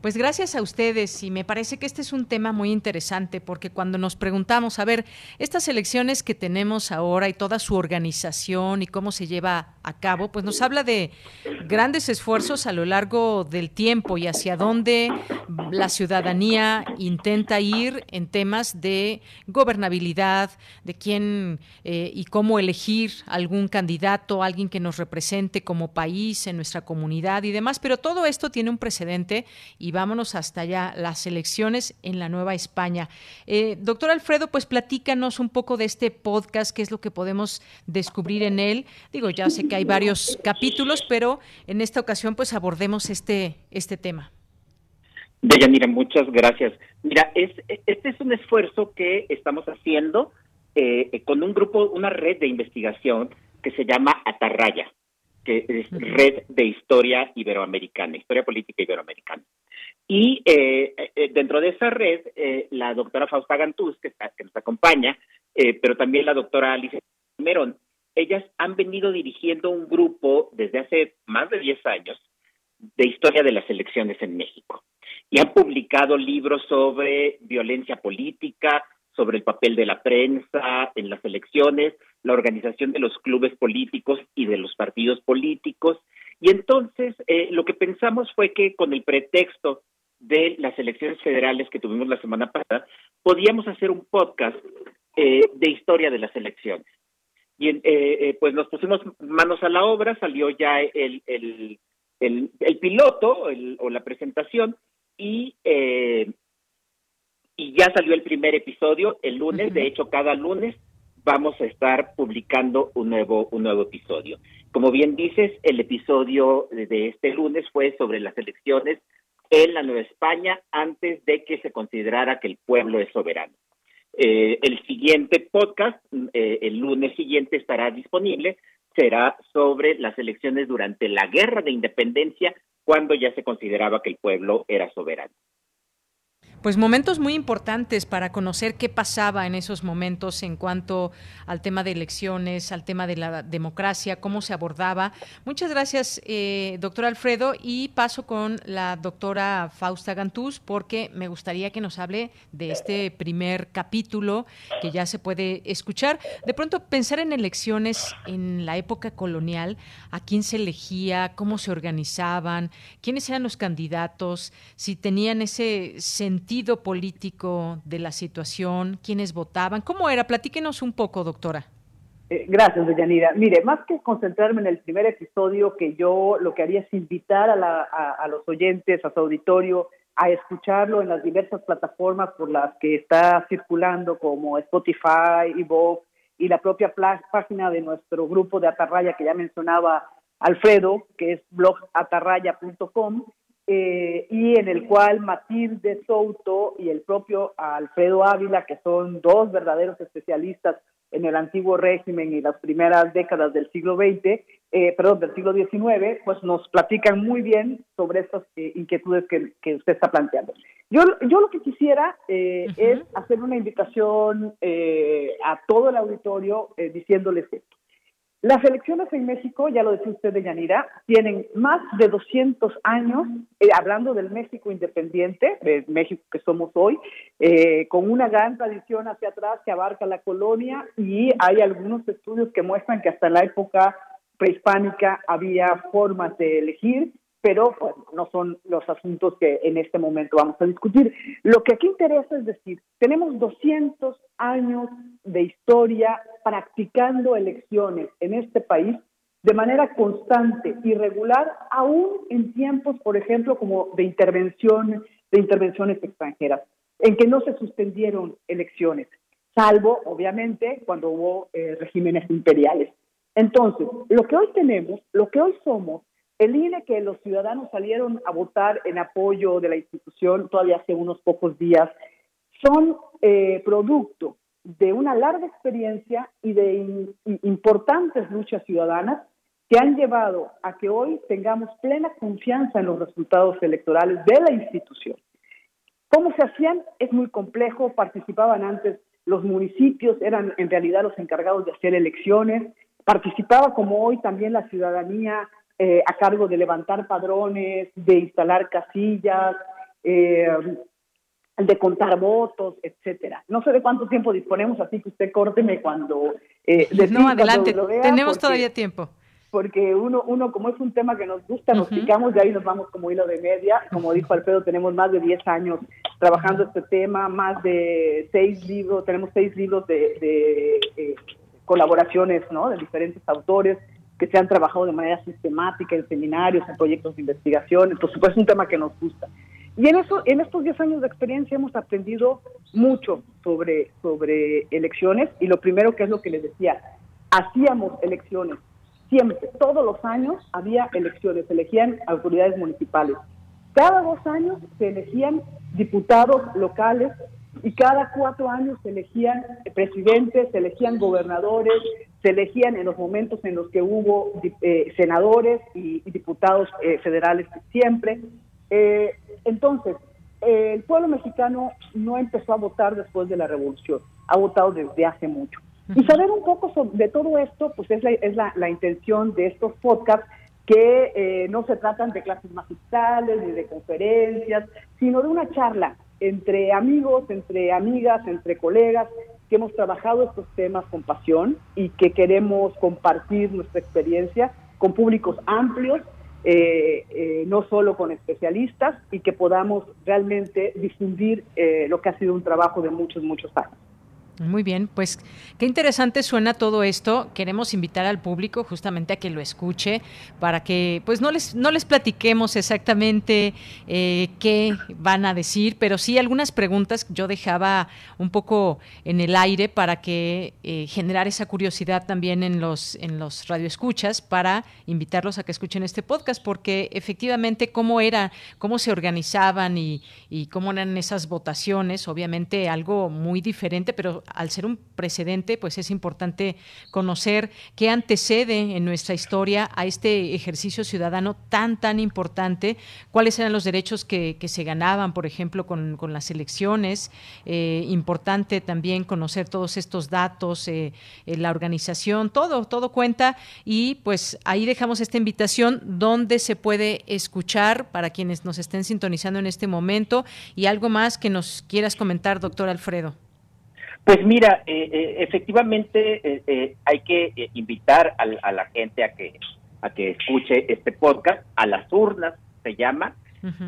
Pues gracias a ustedes y me parece que este es un tema muy interesante porque cuando nos preguntamos, a ver, estas elecciones que tenemos ahora y toda su organización y cómo se lleva a cabo, pues nos habla de grandes esfuerzos a lo largo del tiempo y hacia dónde la ciudadanía intenta ir en temas de gobernabilidad, de quién eh, y cómo elegir algún candidato, alguien que nos represente como país, en nuestra comunidad y demás, pero todo esto tiene un precedente y y vámonos hasta allá, las elecciones en la Nueva España. Eh, doctor Alfredo, pues platícanos un poco de este podcast, qué es lo que podemos descubrir en él. Digo, ya sé que hay varios capítulos, pero en esta ocasión pues abordemos este, este tema. Deyanira, muchas gracias. Mira, es, este es un esfuerzo que estamos haciendo eh, con un grupo, una red de investigación que se llama Atarraya, que es Red de Historia Iberoamericana, Historia Política Iberoamericana. Y eh, eh, dentro de esa red, eh, la doctora Fausta Gantús, que, que nos acompaña, pero también la doctora Alicia Merón, ellas han venido dirigiendo un grupo desde hace más de 10 años de historia de las elecciones en México. Y han publicado libros sobre violencia política, sobre el papel de la prensa en las elecciones, la organización de los clubes políticos y de los partidos políticos. Y entonces lo que pensamos fue que con el pretexto de las elecciones federales que tuvimos la semana pasada, podíamos hacer un podcast eh, de historia de las elecciones. Y eh, eh, pues nos pusimos manos a la obra, salió ya el, el, el, piloto o la presentación y, y ya salió el primer episodio el lunes. De hecho, cada lunes vamos a estar publicando un nuevo, un nuevo episodio. Como bien dices, el episodio de este lunes fue sobre las elecciones en la Nueva España antes de que se considerara que el pueblo es soberano. Eh, el siguiente podcast, eh, el lunes siguiente, estará disponible, será sobre las elecciones durante la guerra de independencia, cuando ya se consideraba que el pueblo era soberano pues momentos muy importantes para conocer qué pasaba en esos momentos en cuanto al tema de elecciones, al tema de la democracia, cómo se abordaba. Muchas gracias, eh, doctor Alfredo, y paso con la doctora Fausta Gantús, porque me gustaría que nos hable de este primer capítulo que ya se puede escuchar. De pronto, pensar en elecciones en la época colonial, a quién se elegía, cómo se organizaban, quiénes eran los candidatos, si tenían ese sentido político de la situación, quiénes votaban, ¿cómo era? Platíquenos un poco, doctora. Eh, gracias, Deyanira. Mire, más que concentrarme en el primer episodio, que yo lo que haría es invitar a, los oyentes, a su auditorio, a escucharlo en las diversas plataformas por las que está circulando, como Spotify, Evox y la propia página de nuestro grupo de Atarraya que ya mencionaba Alfredo, que es blogatarraya.com, eh, y en el cual Matilde Souto y el propio Alfredo Ávila, que son dos verdaderos especialistas en el antiguo régimen y las primeras décadas del siglo XX, eh, perdón, del siglo XIX, pues nos platican muy bien sobre estas eh, inquietudes que, que, usted está planteando. Yo, yo lo que quisiera es hacer una invitación a todo el auditorio diciéndoles esto. Las elecciones en México, ya lo decía usted de Yanira, tienen más de 200 años, eh, hablando del México independiente, del México que somos hoy, eh, con una gran tradición hacia atrás que abarca la colonia y hay algunos estudios que muestran que hasta la época prehispánica había formas de elegir pero no son los asuntos que en este momento vamos a discutir. Lo que aquí interesa es decir, tenemos 200 años de historia practicando elecciones en este país de manera constante y regular, aún en tiempos, por ejemplo, como de intervención, de intervenciones extranjeras, en que no se suspendieron elecciones, salvo, obviamente, cuando hubo eh, regímenes imperiales. Entonces, lo que hoy tenemos, lo que hoy somos, el INE que los ciudadanos salieron a votar en apoyo de la institución todavía hace unos pocos días, son eh, producto de una larga experiencia y de importantes luchas ciudadanas que han llevado a que hoy tengamos plena confianza en los resultados electorales de la institución. ¿Cómo se hacían? Es muy complejo, participaban antes los municipios, eran en realidad los encargados de hacer elecciones, participaba como hoy también la ciudadanía eh, a cargo de levantar padrones, de instalar casillas, eh, de contar votos, etcétera. No sé de cuánto tiempo disponemos, así que usted córteme cuando... Eh, no, adelante, tenemos todavía tiempo. Porque uno, uno, como es un tema que nos gusta, nos picamos, de ahí nos vamos como hilo de media. Como dijo Alfredo, tenemos más de 10 años trabajando este tema, más de seis libros, tenemos seis libros de, de eh, colaboraciones, ¿no? De diferentes autores que se han trabajado de manera sistemática en seminarios, en proyectos de investigación, por supuesto es un tema que nos gusta. Y en, eso, en estos 10 años de experiencia hemos aprendido mucho sobre, sobre elecciones y lo primero que es lo que les decía, hacíamos elecciones, siempre, todos los años había elecciones, se elegían autoridades municipales. Cada dos años se elegían diputados locales y cada cuatro años se elegían presidentes, se elegían gobernadores, se elegían en los momentos en los que hubo eh, senadores y, diputados eh, federales siempre. Eh, entonces, el pueblo mexicano no empezó a votar después de la revolución, ha votado desde hace mucho. Y saber un poco sobre, de todo esto, pues es, la, es la, la intención de estos podcasts que no se tratan de clases magistrales ni de conferencias, sino de una charla entre amigos, entre amigas, entre colegas, que hemos trabajado estos temas con pasión y que queremos compartir nuestra experiencia con públicos amplios, eh, eh, no solo con especialistas, y que podamos realmente difundir eh, lo que ha sido un trabajo de muchos, muchos años. Muy bien, pues qué interesante suena todo esto. Queremos invitar al público justamente a que lo escuche para que pues no les no les platiquemos exactamente eh, qué van a decir, pero sí algunas preguntas yo dejaba un poco en el aire para que eh, generar esa curiosidad también en los en los radioescuchas para invitarlos a que escuchen este podcast porque efectivamente cómo era, cómo se organizaban y, y cómo eran esas votaciones, obviamente algo muy diferente, pero al ser un precedente, pues es importante conocer qué antecede en nuestra historia a este ejercicio ciudadano tan, tan importante, cuáles eran los derechos que, se ganaban, por ejemplo, con, las elecciones. Eh, importante también conocer todos estos datos, eh, eh, la organización, todo, todo cuenta. Y pues ahí dejamos esta invitación donde se puede escuchar para quienes nos estén sintonizando en este momento y algo más que nos quieras comentar, doctor Alfredo. Pues mira, eh, eh, efectivamente eh, hay que invitar a, la gente a que a que escuche este podcast, a las urnas se llama,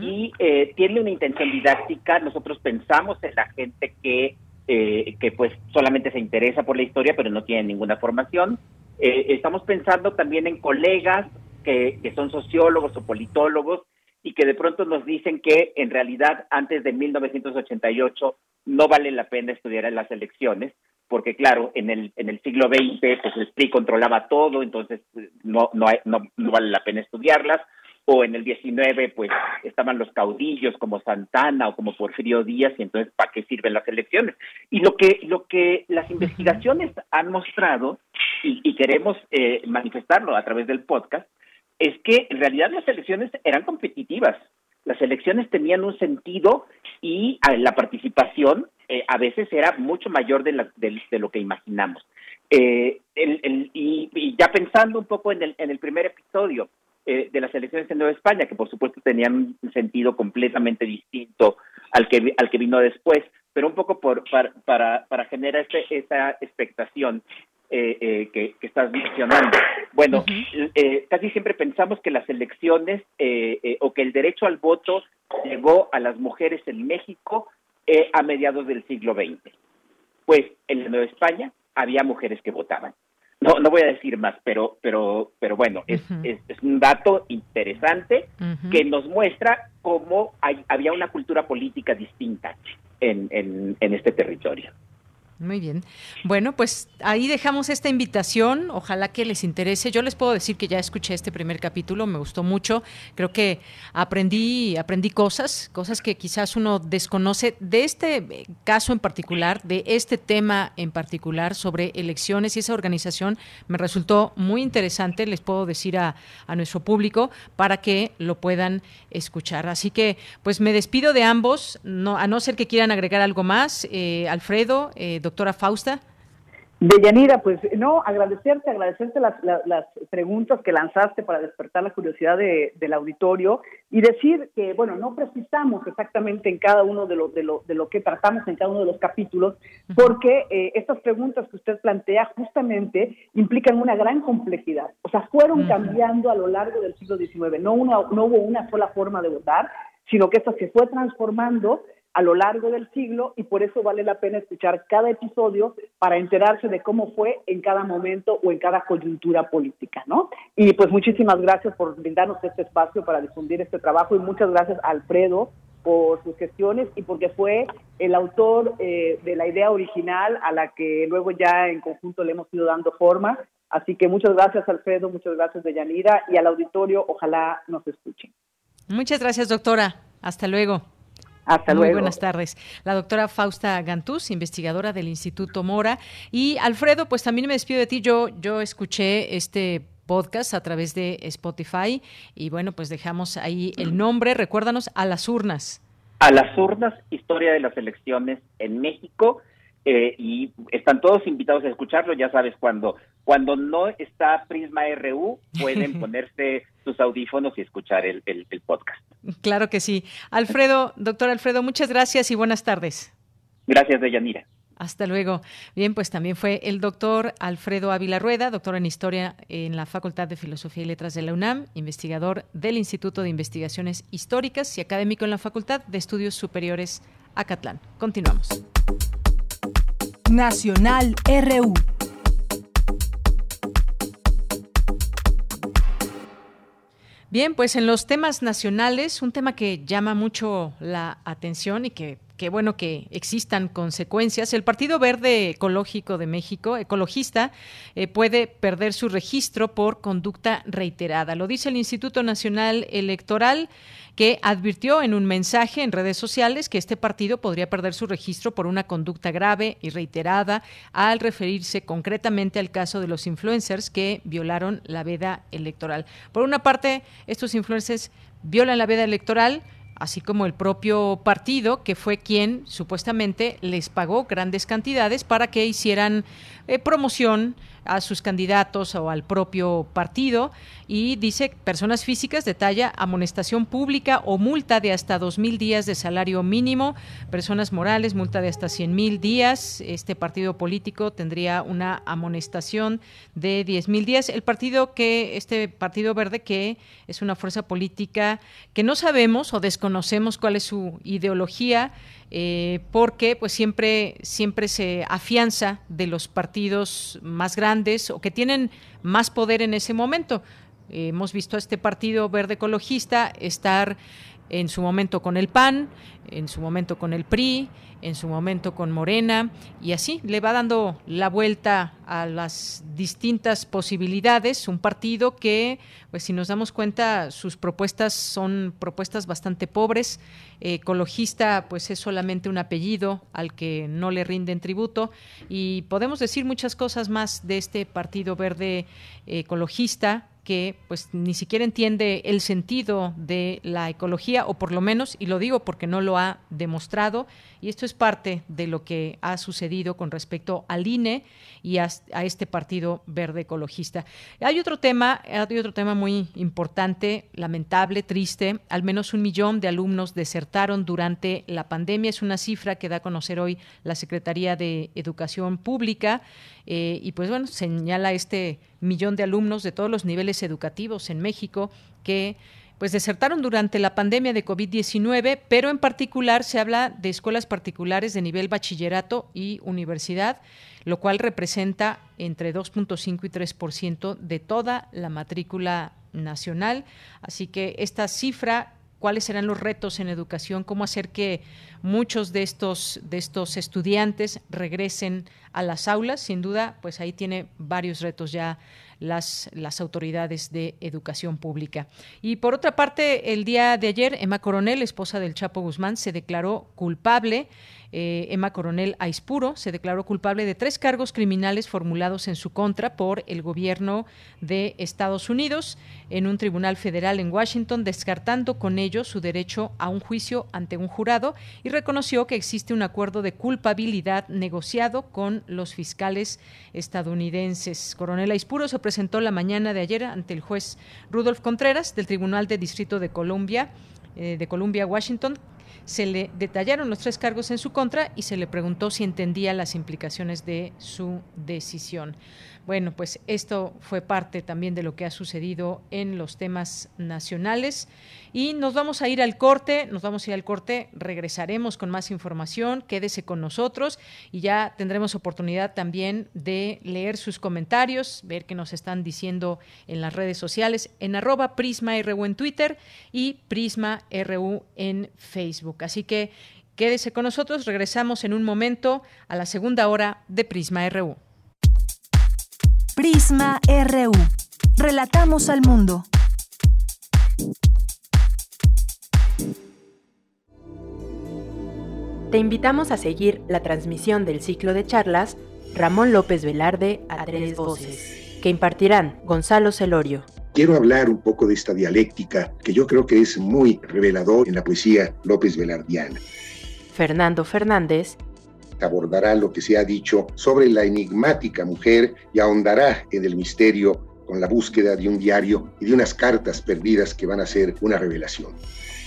y tiene una intención didáctica. Nosotros pensamos en la gente que que pues solamente se interesa por la historia, pero no tiene ninguna formación. estamos pensando también en colegas que, que son sociólogos o politólogos y que de pronto nos dicen que en realidad antes de 1988 no vale la pena estudiar en las elecciones, porque claro, en el, en el siglo XX pues el PRI controlaba todo, entonces pues, no, no, no, vale la pena estudiarlas, o en el XIX pues estaban los caudillos como Santana o como Porfirio Díaz, y entonces ¿para qué sirven las elecciones? Y lo que, lo que las investigaciones han mostrado, y, queremos eh, manifestarlo a través del podcast, es que en realidad las elecciones eran competitivas. Las elecciones tenían un sentido y ah, la participación eh, a veces era mucho mayor de, lo que imaginamos. Eh, y, ya pensando un poco en el, primer episodio eh, de las elecciones en Nueva España, que por supuesto tenían un sentido completamente distinto al que, al que vino después, pero un poco para, generar esta expectación. Eh, que, estás mencionando. Bueno, casi siempre pensamos que las elecciones o que el derecho al voto llegó a las mujeres en México a mediados del siglo XX. Pues en la Nueva España había mujeres que votaban. No, no voy a decir más, pero, pero, pero bueno, es, es, un dato interesante que nos muestra cómo hay, había una cultura política distinta en, en, en este territorio. Muy bien. Bueno, pues ahí dejamos esta invitación. Ojalá que les interese. Yo les puedo decir que ya escuché este primer capítulo, me gustó mucho. Creo que aprendí, aprendí cosas, cosas que quizás uno desconoce de este eh, caso en particular, de este tema en particular sobre elecciones y esa organización me resultó muy interesante. Les puedo decir a, a nuestro público para que lo puedan escuchar. Así que, pues me despido de ambos, no, a no ser que quieran agregar algo más. Eh, Alfredo, eh, doctora Fausta? Deyanira, pues no, agradecerte, agradecerte las, las, preguntas que lanzaste para despertar la curiosidad del auditorio y decir que, bueno, no precisamos exactamente en cada uno de lo, de lo, de lo que tratamos en cada uno de los capítulos, porque eh, estas preguntas que usted plantea justamente implican una gran complejidad. O sea, fueron cambiando a lo largo del siglo XIX. No, una, no hubo una sola forma de votar, sino que esto se fue transformando a lo largo del siglo y por eso vale la pena escuchar cada episodio para enterarse de cómo fue en cada momento o en cada coyuntura política, ¿no? Y pues muchísimas gracias por brindarnos este espacio para difundir este trabajo y muchas gracias a Alfredo por sus gestiones y porque fue el autor eh, de la idea original a la que luego ya en conjunto le hemos ido dando forma. Así que muchas gracias Alfredo, muchas gracias Deyanira y al auditorio, ojalá nos escuchen. Muchas gracias doctora, hasta luego. Hasta Muy buenas tardes. La doctora Fausta Gantús, investigadora del Instituto Mora. Y Alfredo, pues también me despido de ti. Yo, yo escuché este podcast a través de Spotify y bueno, pues dejamos ahí el nombre. Recuérdanos a las urnas. A las urnas, historia de las elecciones en México. Eh, y están todos invitados a escucharlo, ya sabes, cuando, cuando no está Prisma RU, pueden ponerse sus audífonos y escuchar el, el, podcast. Claro que sí. Alfredo, doctor Alfredo, muchas gracias y buenas tardes. Gracias, Deyanira. Hasta luego. Bien, pues también fue el doctor Alfredo Ávila Rueda, doctor en Historia en la Facultad de Filosofía y Letras de la UNAM, investigador del Instituto de Investigaciones Históricas y académico en la Facultad de Estudios Superiores Acatlán. Continuamos. Nacional RU. Bien, pues en los temas nacionales, un tema que llama mucho la atención y que qué bueno que existan consecuencias. El Partido Verde Ecológico de México, ecologista, eh, puede perder su registro por conducta reiterada. Lo dice el Instituto Nacional Electoral que advirtió en un mensaje en redes sociales que este partido podría perder su registro por una conducta grave y reiterada al referirse concretamente al caso de los influencers que violaron la veda electoral. Por una parte, estos influencers violan la veda electoral, así como el propio partido, que fue quien supuestamente les pagó grandes cantidades para que hicieran eh, promoción a sus candidatos o al propio partido y dice personas físicas detalla amonestación pública o multa de hasta dos mil días de salario mínimo, personas morales multa de hasta cien mil días, este partido político tendría una amonestación de diez mil días, el partido que, este partido verde que es una fuerza política que no sabemos o desconocemos cuál es su ideología, eh, porque pues siempre, siempre se afianza de los partidos más grandes o que tienen más poder en ese momento. Hemos visto a este partido verde ecologista estar en su momento con el PAN, en su momento con el PRI, en su momento con Morena, y así le va dando la vuelta a las distintas posibilidades. Un partido que, pues si nos damos cuenta, sus propuestas son propuestas bastante pobres. ecologista, pues es solamente un apellido al que no le rinden tributo. Y podemos decir muchas cosas más de este Partido Verde Ecologista, que pues ni siquiera entiende el sentido de la ecología o por lo menos y lo digo porque no lo ha demostrado y esto es parte de lo que ha sucedido con respecto al INE y a, este partido verde ecologista. Hay otro tema, hay otro tema muy importante, lamentable, triste, al menos un millón de alumnos desertaron durante la pandemia, es una cifra que da a conocer hoy la Secretaría de Educación Pública eh, y pues bueno, señala este millón de alumnos de todos los niveles educativos en México que pues desertaron durante la pandemia de COVID-19, pero en particular se habla de escuelas particulares de nivel bachillerato y universidad, lo cual representa entre 2.5 y 3% de toda la matrícula nacional. Así que esta cifra cuáles serán los retos en educación, cómo hacer que muchos de estos, de estos estudiantes regresen a las aulas. Sin duda, pues ahí tiene varios retos ya las, las autoridades de educación pública. Y por otra parte, el día de ayer, Emma Coronel, esposa del Chapo Guzmán, se declaró culpable eh, Emma Coronel Aispuro se declaró culpable de tres cargos criminales formulados en su contra por el gobierno de Estados Unidos en un tribunal federal en Washington, descartando con ello su derecho a un juicio ante un jurado y reconoció que existe un acuerdo de culpabilidad negociado con los fiscales estadounidenses. Coronel Aispuro se presentó la mañana de ayer ante el juez Rudolf Contreras del Tribunal de Distrito de Columbia eh, de Columbia, Washington, se le detallaron los tres cargos en su contra y se le preguntó si entendía las implicaciones de su decisión. Bueno, pues esto fue parte también de lo que ha sucedido en los temas nacionales. Y nos vamos a ir al corte, nos vamos a ir al corte, regresaremos con más información, quédese con nosotros y ya tendremos oportunidad también de leer sus comentarios, ver qué nos están diciendo en las redes sociales, en arroba Prisma RU en Twitter y Prisma RU en Facebook. Así que quédese con nosotros, regresamos en un momento a la segunda hora de Prisma RU. Prisma RU. Relatamos al mundo. Te invitamos a seguir la transmisión del ciclo de charlas Ramón López Velarde a tres voces, que impartirán Gonzalo Celorio. Quiero hablar un poco de esta dialéctica que yo creo que es muy revelador en la poesía López Velardiana. Fernando Fernández abordará lo que se ha dicho sobre la enigmática mujer y ahondará en el misterio con la búsqueda de un diario y de unas cartas perdidas que van a ser una revelación.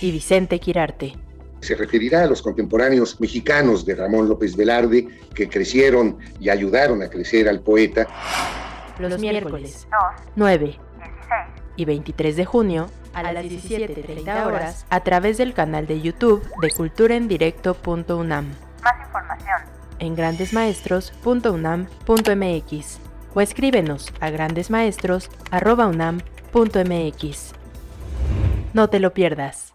Y Vicente Quirarte. Se referirá a los contemporáneos mexicanos de Ramón López Velarde que crecieron y ayudaron a crecer al poeta. Los, miércoles 9 y 23 de junio a las 17.30 horas a través del canal de YouTube de culturaendirecto.unam. Más información en grandesmaestros.unam.mx o escríbenos a grandesmaestros.unam.mx. No te lo pierdas.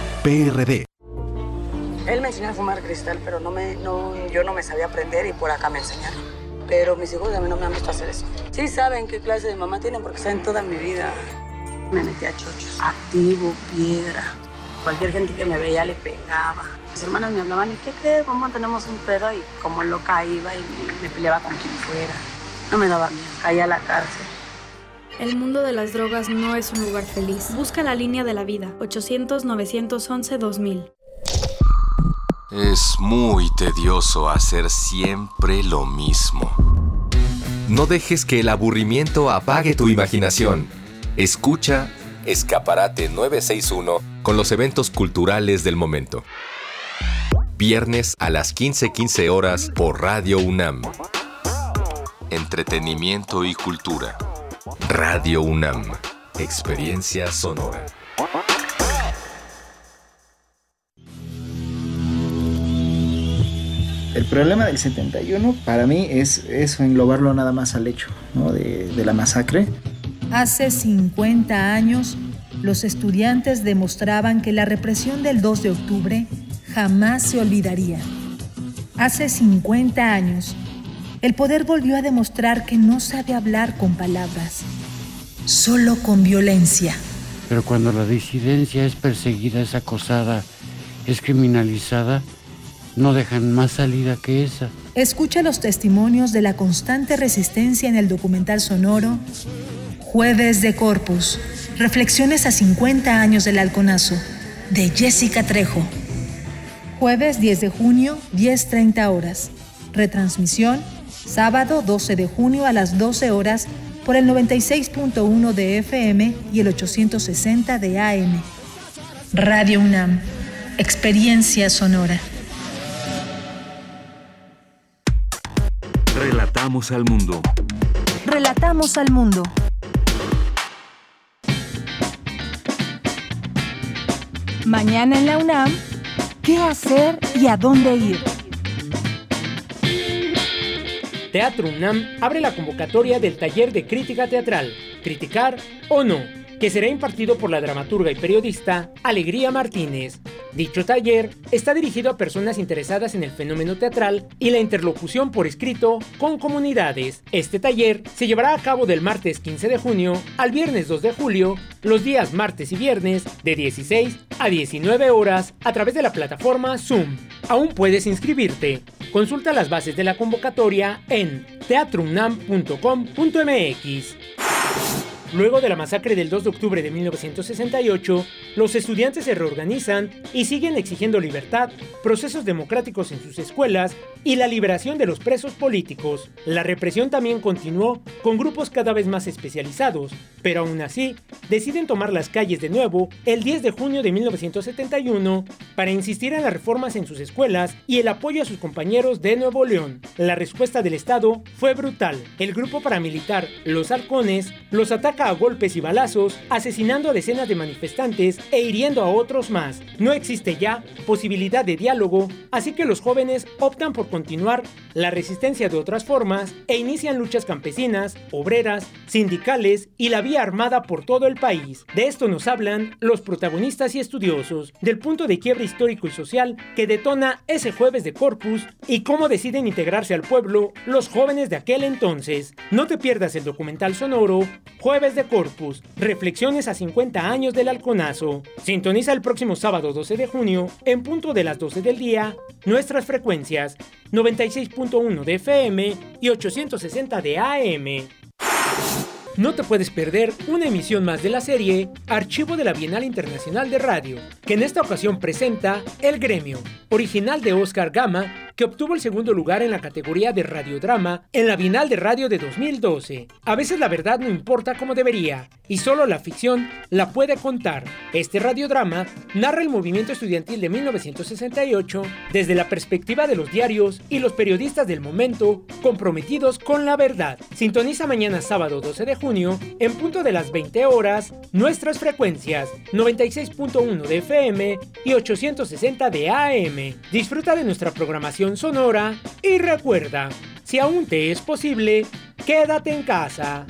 PRD. Él me enseñó a fumar cristal, pero no me, no, yo no me sabía aprender y por acá me enseñaron. Pero mis hijos a mí no me han visto hacer eso. Sí saben qué clase de mamá tienen porque saben toda mi vida. Me metí a chochos. Activo, piedra. Cualquier gente que me veía le pegaba. Mis hermanas me hablaban, ¿y qué crees? ¿Cómo tenemos un pedo? Y como loca iba y me peleaba con quien fuera. No me daba miedo, caía a la cárcel. El mundo de las drogas no es un lugar feliz. Busca la línea de la vida. 800-911-2000. Es muy tedioso hacer siempre lo mismo. No dejes que el aburrimiento apague tu imaginación. Escucha Escaparate 961 con los eventos culturales del momento. Viernes a las 15:15 horas por Radio UNAM. Entretenimiento y cultura. Radio UNAM. Experiencia sonora. El problema del 71 para mí es eso, englobarlo nada más al hecho de, de la masacre. Hace 50 años, los estudiantes demostraban que la represión del 2 de octubre jamás se olvidaría. Hace 50 años, el poder volvió a demostrar que no sabe hablar con palabras, solo con violencia. Pero cuando la disidencia es perseguida, es acosada, es criminalizada, no dejan más salida que esa. Escucha los testimonios de la constante resistencia en el documental sonoro Jueves de Corpus, Reflexiones a 50 años del halconazo, de Jessica Trejo. Jueves 10 de junio, 10.30 horas. Retransmisión, sábado 12 de junio a las 12 horas por el 96.1 de FM y el 860 de AM. Radio UNAM, Experiencia Sonora. Relatamos al mundo. Relatamos al mundo. Mañana en la UNAM, ¿qué hacer y a dónde ir? Teatro UNAM abre la convocatoria del taller de crítica teatral, Criticar o no, que será impartido por la dramaturga y periodista Alegría Martínez. Dicho taller está dirigido a personas interesadas en el fenómeno teatral y la interlocución por escrito con comunidades. Este taller se llevará a cabo del martes 15 de junio al viernes 2 de julio, los días martes y viernes de 16 a 19 horas a través de la plataforma Zoom. Aún puedes inscribirte. Consulta las bases de la convocatoria en teatrunam.com.mx. Luego de la masacre del 2 de octubre de 1968, los estudiantes se reorganizan y siguen exigiendo libertad, procesos democráticos en sus escuelas y la liberación de los presos políticos. La represión también continuó con grupos cada vez más especializados, pero aún así deciden tomar las calles de nuevo el 10 de junio de 1971 para insistir en las reformas en sus escuelas y el apoyo a sus compañeros de Nuevo León. La respuesta del Estado fue brutal. El grupo paramilitar Los Halcones los ataca a golpes y balazos, asesinando a decenas de manifestantes e hiriendo a otros más. No existe ya posibilidad de diálogo, así que los jóvenes optan por continuar la resistencia de otras formas e inician luchas campesinas, obreras, sindicales y la vía armada por todo el país. De esto nos hablan los protagonistas y estudiosos del punto de quiebra histórico y social que detona ese jueves de Corpus y cómo deciden integrarse al pueblo los jóvenes de aquel entonces. No te pierdas el documental sonoro Jueves de Corpus, Reflexiones a 50 años del halconazo. Sintoniza el próximo sábado 12 de junio, en punto de las 12 del día, nuestras frecuencias 96.1 de FM y 860 de AM. No te puedes perder una emisión más de la serie Archivo de la Bienal Internacional de Radio, que en esta ocasión presenta El Gremio, original de Oscar Gama, que obtuvo el segundo lugar en la categoría de radiodrama en la Bienal de Radio de 2012. A veces la verdad no importa como debería, y solo la ficción la puede contar. Este radiodrama narra el movimiento estudiantil de 1968 desde la perspectiva de los diarios y los periodistas del momento comprometidos con la verdad. Sintoniza mañana sábado 12 de junio, en punto de las 20 horas, nuestras frecuencias 96.1 de FM y 860 de AM. Disfruta de nuestra programación sonora y recuerda, si aún te es posible, quédate en casa.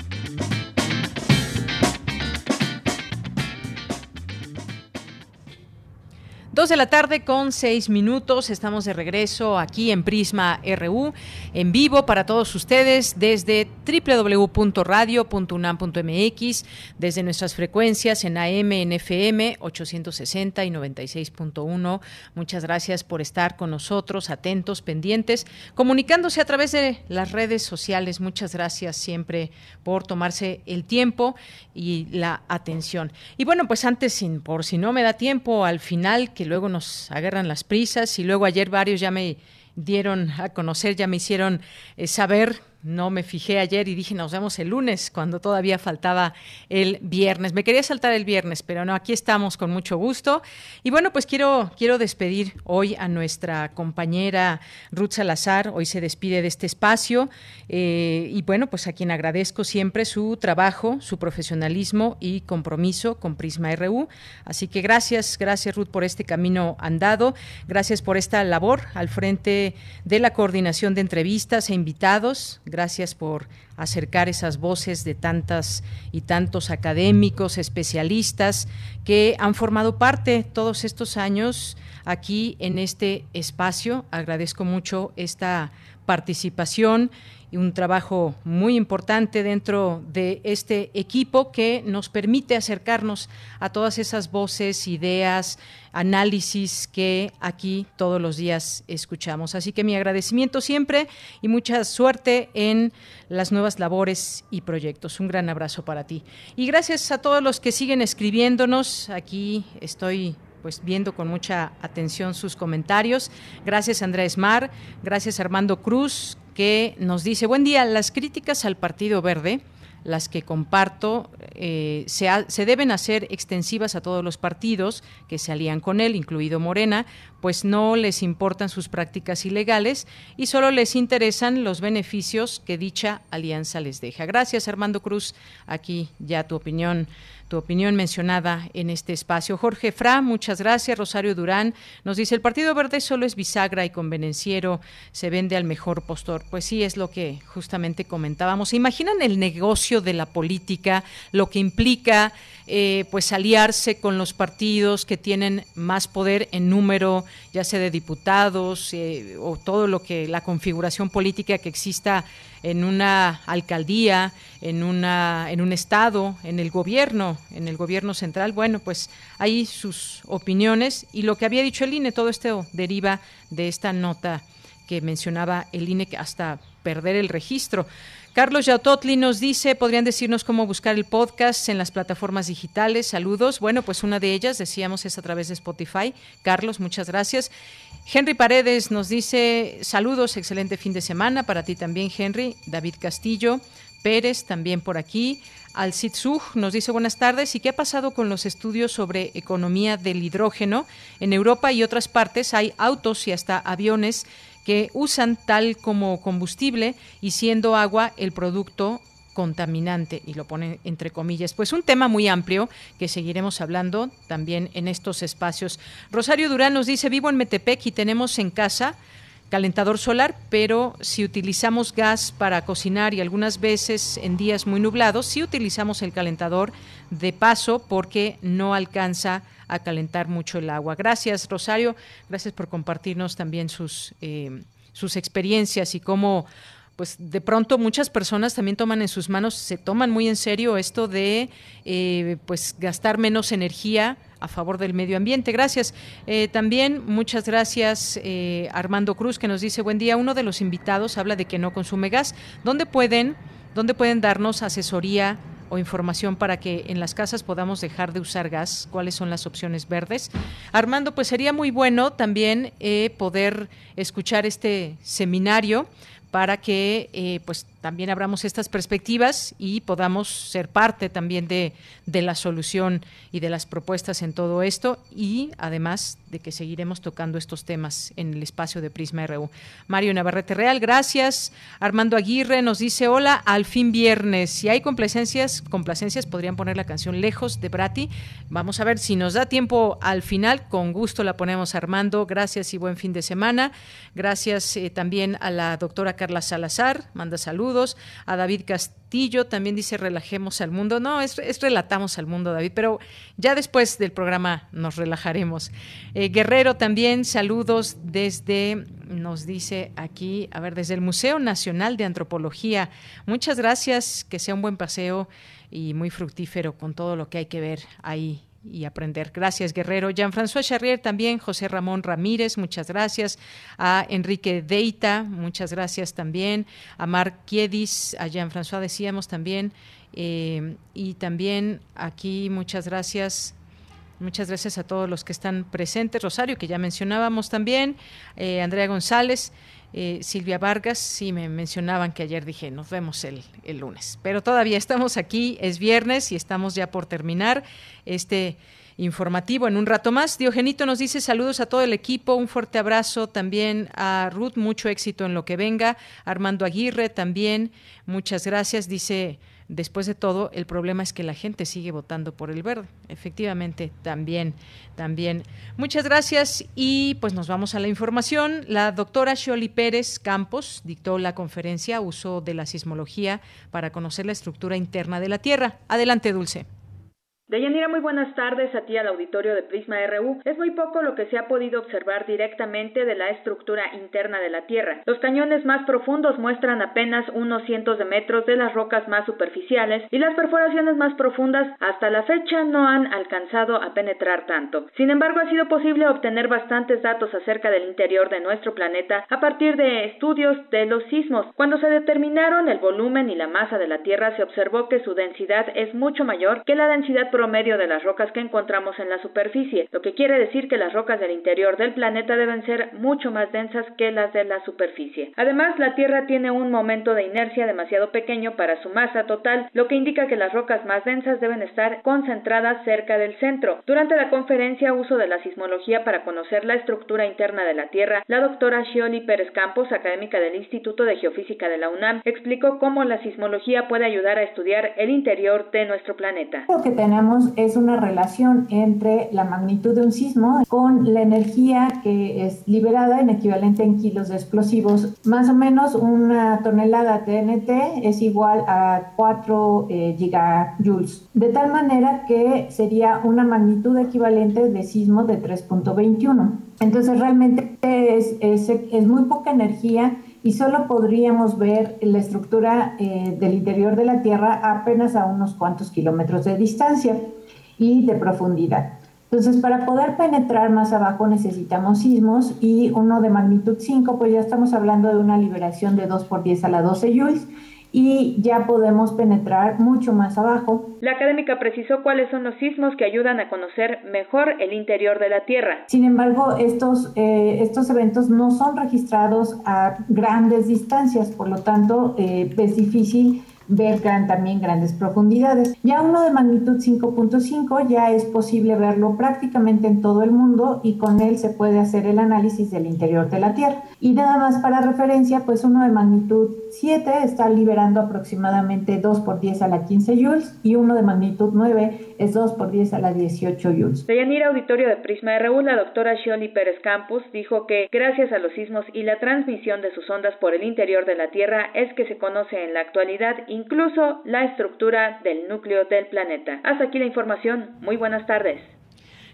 Dos de la tarde con seis minutos. Estamos de regreso aquí en Prisma RU, en vivo para todos ustedes desde www.radio.unam.mx, desde nuestras frecuencias en AM, en FM 860 y 96.1. Muchas gracias por estar con nosotros, atentos, pendientes, comunicándose a través de las redes sociales. Muchas gracias siempre por tomarse el tiempo y la atención. Y bueno, pues antes, por si no me da tiempo, al final luego nos agarran las prisas y luego ayer varios ya me dieron a conocer, ya me hicieron eh, saber no me fijé ayer y dije nos vemos el lunes cuando todavía faltaba el viernes. Me quería saltar el viernes, pero no, aquí estamos con mucho gusto. Y bueno, pues quiero, quiero despedir hoy a nuestra compañera Ruth Salazar. Hoy se despide de este espacio. Eh, y bueno, pues a quien agradezco siempre su trabajo, su profesionalismo y compromiso con Prisma RU. Así que gracias, gracias Ruth por este camino andado. Gracias por esta labor al frente de la coordinación de entrevistas e invitados Gracias por acercar esas voces de tantas y tantos académicos, especialistas que han formado parte todos estos años aquí en este espacio. Agradezco mucho esta participación un trabajo muy importante dentro de este equipo que nos permite acercarnos a todas esas voces, ideas, análisis que aquí todos los días escuchamos. Así que mi agradecimiento siempre y mucha suerte en las nuevas labores y proyectos. Un gran abrazo para ti. Y gracias a todos los que siguen escribiéndonos. Aquí estoy pues viendo con mucha atención sus comentarios. Gracias Andrés Mar, gracias Armando Cruz, que nos dice, buen día, las críticas al Partido Verde las que comparto, eh, se, se, deben hacer extensivas a todos los partidos que se alían con él, incluido Morena, pues no les importan sus prácticas ilegales y solo les interesan los beneficios que dicha alianza les deja. Gracias, Armando Cruz. Aquí ya tu opinión tu opinión mencionada en este espacio. Jorge Fra, muchas gracias. Rosario Durán nos dice, el Partido Verde solo es bisagra y convenenciero, se vende al mejor postor. Pues sí, es lo que justamente comentábamos. ¿Se imaginan el negocio de la política, lo que implica eh, pues aliarse con los partidos que tienen más poder en número, ya sea de diputados eh, o todo lo que la configuración política que exista en una alcaldía, en una en un estado, en el gobierno, en el gobierno central, bueno, pues ahí sus opiniones y lo que había dicho el INE, todo esto deriva de esta nota que mencionaba el INE hasta perder el registro. Carlos Yautotli nos dice, ¿podrían decirnos cómo buscar el podcast en las plataformas digitales? Saludos. Bueno, pues una de ellas, decíamos, es a través de Spotify. Carlos, muchas gracias. Henry Paredes nos dice, saludos, excelente fin de semana. Para ti también, Henry. David Castillo. Pérez, también por aquí. Al nos dice buenas tardes. ¿Y qué ha pasado con los estudios sobre economía del hidrógeno? En Europa y otras partes hay autos y hasta aviones que usan tal como combustible y siendo agua el producto contaminante y lo pone entre comillas. Pues un tema muy amplio que seguiremos hablando también en estos espacios. Rosario Durán nos dice, vivo en Metepec y tenemos en casa calentador solar, pero si utilizamos gas para cocinar y algunas veces en días muy nublados, si utilizamos el calentador de paso porque no alcanza calentar mucho el agua. Gracias, Rosario. Gracias por compartirnos también sus, eh, sus experiencias y cómo pues de pronto muchas personas también toman en sus manos, se toman muy en serio esto de eh, pues gastar menos energía a favor del medio ambiente. Gracias. Eh, también muchas gracias eh, Armando Cruz que nos dice buen día. Uno de los invitados habla de que no consume gas. ¿Dónde pueden, dónde pueden darnos asesoría? O información para que en las casas podamos dejar de usar gas, cuáles son las opciones verdes. Armando, pues sería muy bueno también eh, poder escuchar este seminario para que eh, pues también abramos estas perspectivas y podamos ser parte también de, de, la solución y de las propuestas en todo esto y además de que seguiremos tocando estos temas en el espacio de Prisma RU. Mario Navarrete Real, gracias. Armando Aguirre nos dice, hola, al fin viernes. Si hay complacencias, complacencias podrían poner la canción Lejos de Brati. Vamos a ver si nos da tiempo al final. Con gusto la ponemos Armando. Gracias y buen fin de semana. Gracias eh, también a la doctora Carla Salazar, manda saludos. A David Castillo también dice relajemos al mundo. No, es, relatamos al mundo, David, pero ya después del programa nos relajaremos. Eh, Guerrero también, saludos desde, nos dice aquí, a ver, desde el Museo Nacional de Antropología. Muchas gracias, que sea un buen paseo y muy fructífero con todo lo que hay que ver ahí y aprender. Gracias, Guerrero. Jean-François Charrier también, José Ramón Ramírez, muchas gracias. A Enrique Deita, muchas gracias también. A Marc Kiedis, a Jean-François decíamos también. Eh, y también aquí, muchas gracias Muchas gracias a todos los que están presentes. Rosario, que ya mencionábamos también, eh, Andrea González, eh, Silvia Vargas, sí me mencionaban que ayer dije, nos vemos el, el, lunes. Pero todavía estamos aquí, es viernes y estamos ya por terminar este informativo en un rato más. Diogenito nos dice saludos a todo el equipo, un fuerte abrazo también a Ruth, mucho éxito en lo que venga. Armando Aguirre también, muchas gracias, dice después de todo, el problema es que la gente sigue votando por el verde. Efectivamente, también, también. Muchas gracias y pues nos vamos a la información. La doctora Sholi Pérez Campos dictó la conferencia Uso de la sismología para conocer la estructura interna de la Tierra. Adelante, Dulce. Deyanira, muy buenas tardes a ti al auditorio de Prisma RU. Es muy poco lo que se ha podido observar directamente de la estructura interna de la Tierra. Los cañones más profundos muestran apenas unos cientos de metros de las rocas más superficiales y las perforaciones más profundas hasta la fecha no han alcanzado a penetrar tanto. Sin embargo, ha sido posible obtener bastantes datos acerca del interior de nuestro planeta a partir de estudios de los sismos. Cuando se determinaron el volumen y la masa de la Tierra, se observó que su densidad es mucho mayor que la densidad promedio de las rocas que encontramos en la superficie, lo que quiere decir que las rocas del interior del planeta deben ser mucho más densas que las de la superficie. Además, la Tierra tiene un momento de inercia demasiado pequeño para su masa total, lo que indica que las rocas más densas deben estar concentradas cerca del centro. Durante la conferencia Uso de la sismología para conocer la estructura interna de la Tierra, la doctora Shioli Pérez Campos, académica del Instituto de Geofísica de la UNAM, explicó cómo la sismología puede ayudar a estudiar el interior de nuestro planeta. Es una relación entre la magnitud de un sismo con la energía que es liberada en equivalente en kilos de explosivos. Más o menos una tonelada TNT es igual a 4 eh, gigajoules. De tal manera que sería una magnitud equivalente de sismo de 3.21. Entonces realmente es, es, es muy poca energía y solo podríamos ver la estructura eh, del interior de la Tierra apenas a unos cuantos kilómetros de distancia y de profundidad. Entonces, para poder penetrar más abajo necesitamos sismos y uno de magnitud 5, pues ya estamos hablando de una liberación de 2 por 10 a la 12 joules y ya podemos penetrar mucho más abajo. La académica precisó cuáles son los sismos que ayudan a conocer mejor el interior de la Tierra. Sin embargo, estos, eh, estos eventos no son registrados a grandes distancias, por lo tanto eh, es difícil ver también grandes profundidades. Ya uno de magnitud 5.5 ya es posible verlo prácticamente en todo el mundo y con él se puede hacer el análisis del interior de la Tierra. Y nada más para referencia, pues uno de magnitud 7 está liberando aproximadamente 2 por 10 a la 15 joules y uno de magnitud 9 es 2 por 10 a la 18 joules. De Yanira Auditorio de Prisma RU, la doctora Shioli Pérez Campos dijo que gracias a los sismos y la transmisión de sus ondas por el interior de la Tierra es que se conoce en la actualidad incluso la estructura del núcleo del planeta. Hasta aquí la información. Muy buenas tardes.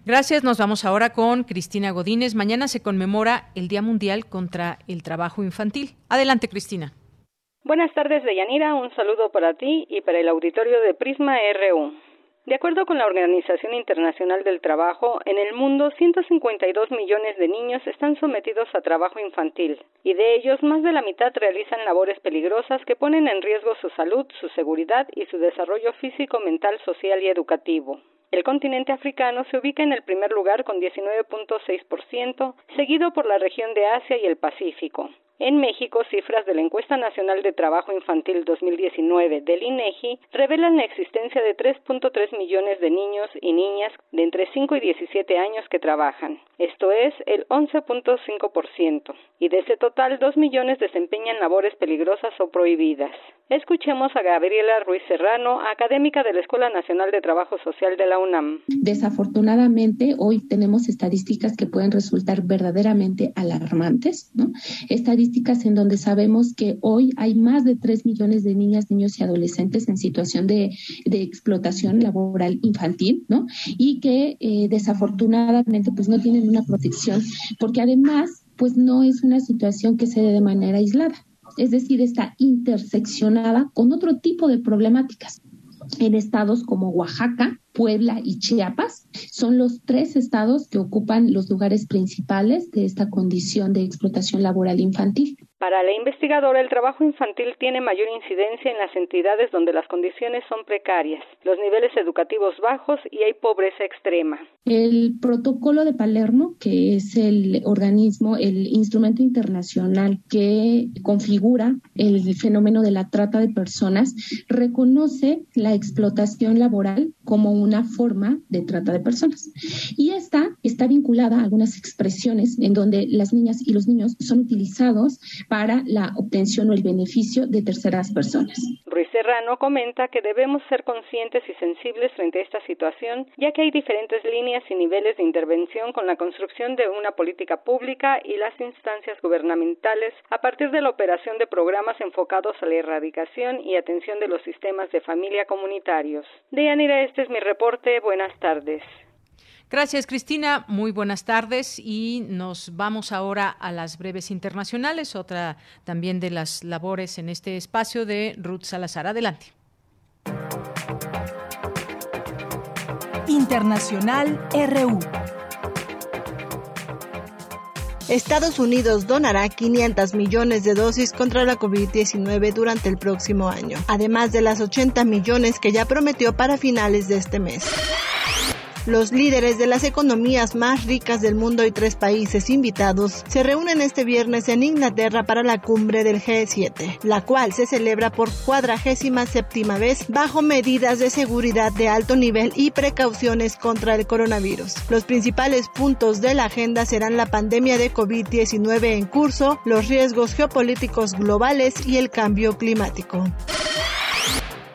Gracias. Nos vamos ahora con Cristina Godínez. Mañana se conmemora el Día Mundial contra el Trabajo Infantil. Adelante, Cristina. Buenas tardes, Deyanira. Un saludo para ti y para el auditorio de Prisma RU. De acuerdo con la Organización Internacional del Trabajo, en el mundo 152 millones de niños están sometidos a trabajo infantil y de ellos más de la mitad realizan labores peligrosas que ponen en riesgo su salud, su seguridad y su desarrollo físico, mental, social y educativo. El continente africano se ubica en el primer lugar con 19.6%, seguido por la región de Asia y el Pacífico. En México, cifras de la Encuesta Nacional de Trabajo Infantil 2019 del INEGI revelan la existencia de 3.3 millones de niños y niñas de entre 5 y 17 años que trabajan. Esto es el 11.5%. Y de ese total, 2 millones desempeñan labores peligrosas o prohibidas. Escuchemos a Gabriela Ruiz Serrano, académica de la Escuela Nacional de Trabajo Social de la UNAM. Desafortunadamente, hoy tenemos estadísticas que pueden resultar verdaderamente alarmantes, ¿no? Estadísticas en donde sabemos que hoy hay más de 3 millones de niñas, niños y adolescentes en situación de, explotación laboral infantil, ¿no? Y que eh, desafortunadamente pues no tienen una protección, porque además pues no es una situación que se dé de manera aislada es decir, está interseccionada con otro tipo de problemáticas. En estados como Oaxaca, Puebla y Chiapas son los tres estados que ocupan los lugares principales de esta condición de explotación laboral infantil. Para la investigadora, el trabajo infantil tiene mayor incidencia en las entidades donde las condiciones son precarias, los niveles educativos bajos y hay pobreza extrema. El protocolo de Palermo, que es el organismo, el instrumento internacional que configura el fenómeno de la trata de personas, reconoce la explotación laboral como una forma de trata de personas. Y esta está vinculada a algunas expresiones en donde las niñas y los niños son utilizados para la obtención o el beneficio de terceras personas. Ruiz Serrano comenta que debemos ser conscientes y sensibles frente a esta situación, ya que hay diferentes líneas y niveles de intervención con la construcción de una política pública y las instancias gubernamentales a partir de la operación de programas enfocados a la erradicación y atención de los sistemas de familia comunitarios. Deyanira, este es mi reporte. Buenas tardes. Gracias, Cristina. Muy buenas tardes y nos vamos ahora a las breves internacionales, otra también de las labores en este espacio de Ruth Salazar. Adelante. Internacional RU. Estados Unidos donará 500 millones de dosis contra la COVID-19 durante el próximo año, además de las 80 millones que ya prometió para finales de este mes. Los líderes de las economías más ricas del mundo y tres países invitados se reúnen este viernes en Inglaterra para la cumbre del G7, la cual se celebra por cuadragésima séptima vez bajo medidas de seguridad de alto nivel y precauciones contra el coronavirus. Los principales puntos de la agenda serán la pandemia de COVID-19 en curso, los riesgos geopolíticos globales y el cambio climático.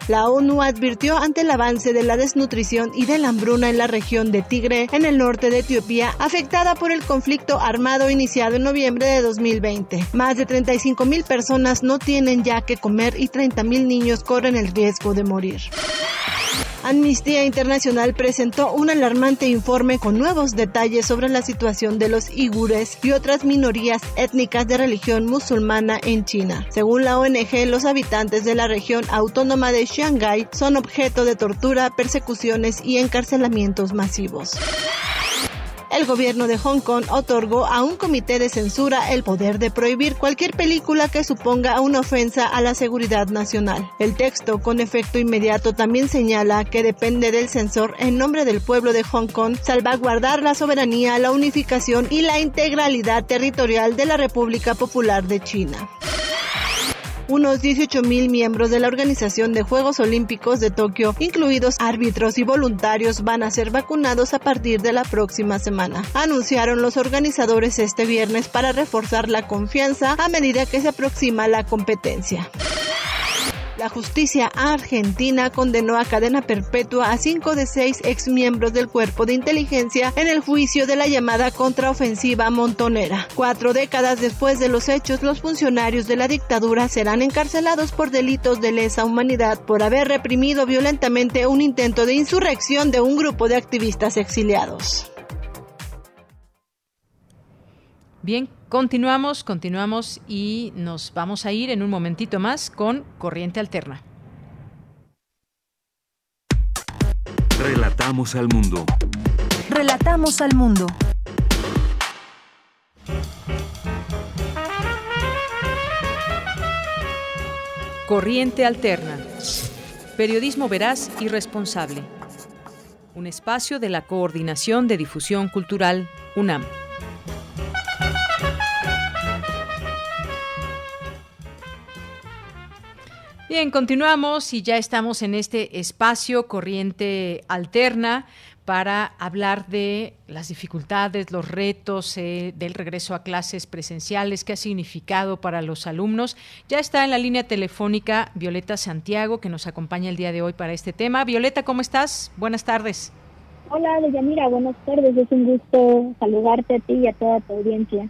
La ONU advirtió ante el avance de la desnutrición y de la hambruna en la región de Tigre, en el norte de Etiopía, afectada por el conflicto armado iniciado en noviembre de 2020. Más de 35 mil personas no tienen ya que comer y 30 mil niños corren el riesgo de morir. Amnistía Internacional presentó un alarmante informe con nuevos detalles sobre la situación de los igures y otras minorías étnicas de religión musulmana en China. Según la ONG, los habitantes de la región autónoma de Shanghái son objeto de tortura, persecuciones y encarcelamientos masivos el gobierno de Hong Kong otorgó a un comité de censura el poder de prohibir cualquier película que suponga una ofensa a la seguridad nacional. El texto, con efecto inmediato, también señala que depende del censor en nombre del pueblo de Hong Kong salvaguardar la soberanía, la unificación y la integralidad territorial de la República Popular de China unos 18.000 miembros de la Organización de Juegos Olímpicos de Tokio, incluidos árbitros y voluntarios, van a ser vacunados a partir de la próxima semana. Anunciaron los organizadores este viernes para reforzar la confianza a medida que se aproxima la competencia. La justicia argentina condenó a cadena perpetua a cinco de seis exmiembros del cuerpo de inteligencia en el juicio de la llamada contraofensiva montonera. Cuatro décadas después de los hechos, los funcionarios de la dictadura serán encarcelados por delitos de lesa humanidad por haber reprimido violentamente un intento de insurrección de un grupo de activistas exiliados. Bien, continuamos, continuamos y nos vamos a ir en un momentito más con Corriente Alterna. Relatamos al mundo. Relatamos al mundo. Corriente Alterna. Periodismo veraz y responsable. Un espacio de la Coordinación de Difusión Cultural, UNAM. Bien, continuamos y ya estamos en este espacio corriente alterna para hablar de las dificultades, los retos eh, del regreso a clases presenciales, qué ha significado para los alumnos. Ya está en la línea telefónica Violeta Santiago, que nos acompaña el día de hoy para este tema. Violeta, ¿cómo estás? Buenas tardes. Hola, Deyanira, buenas tardes. Es un gusto saludarte a ti y a toda tu audiencia.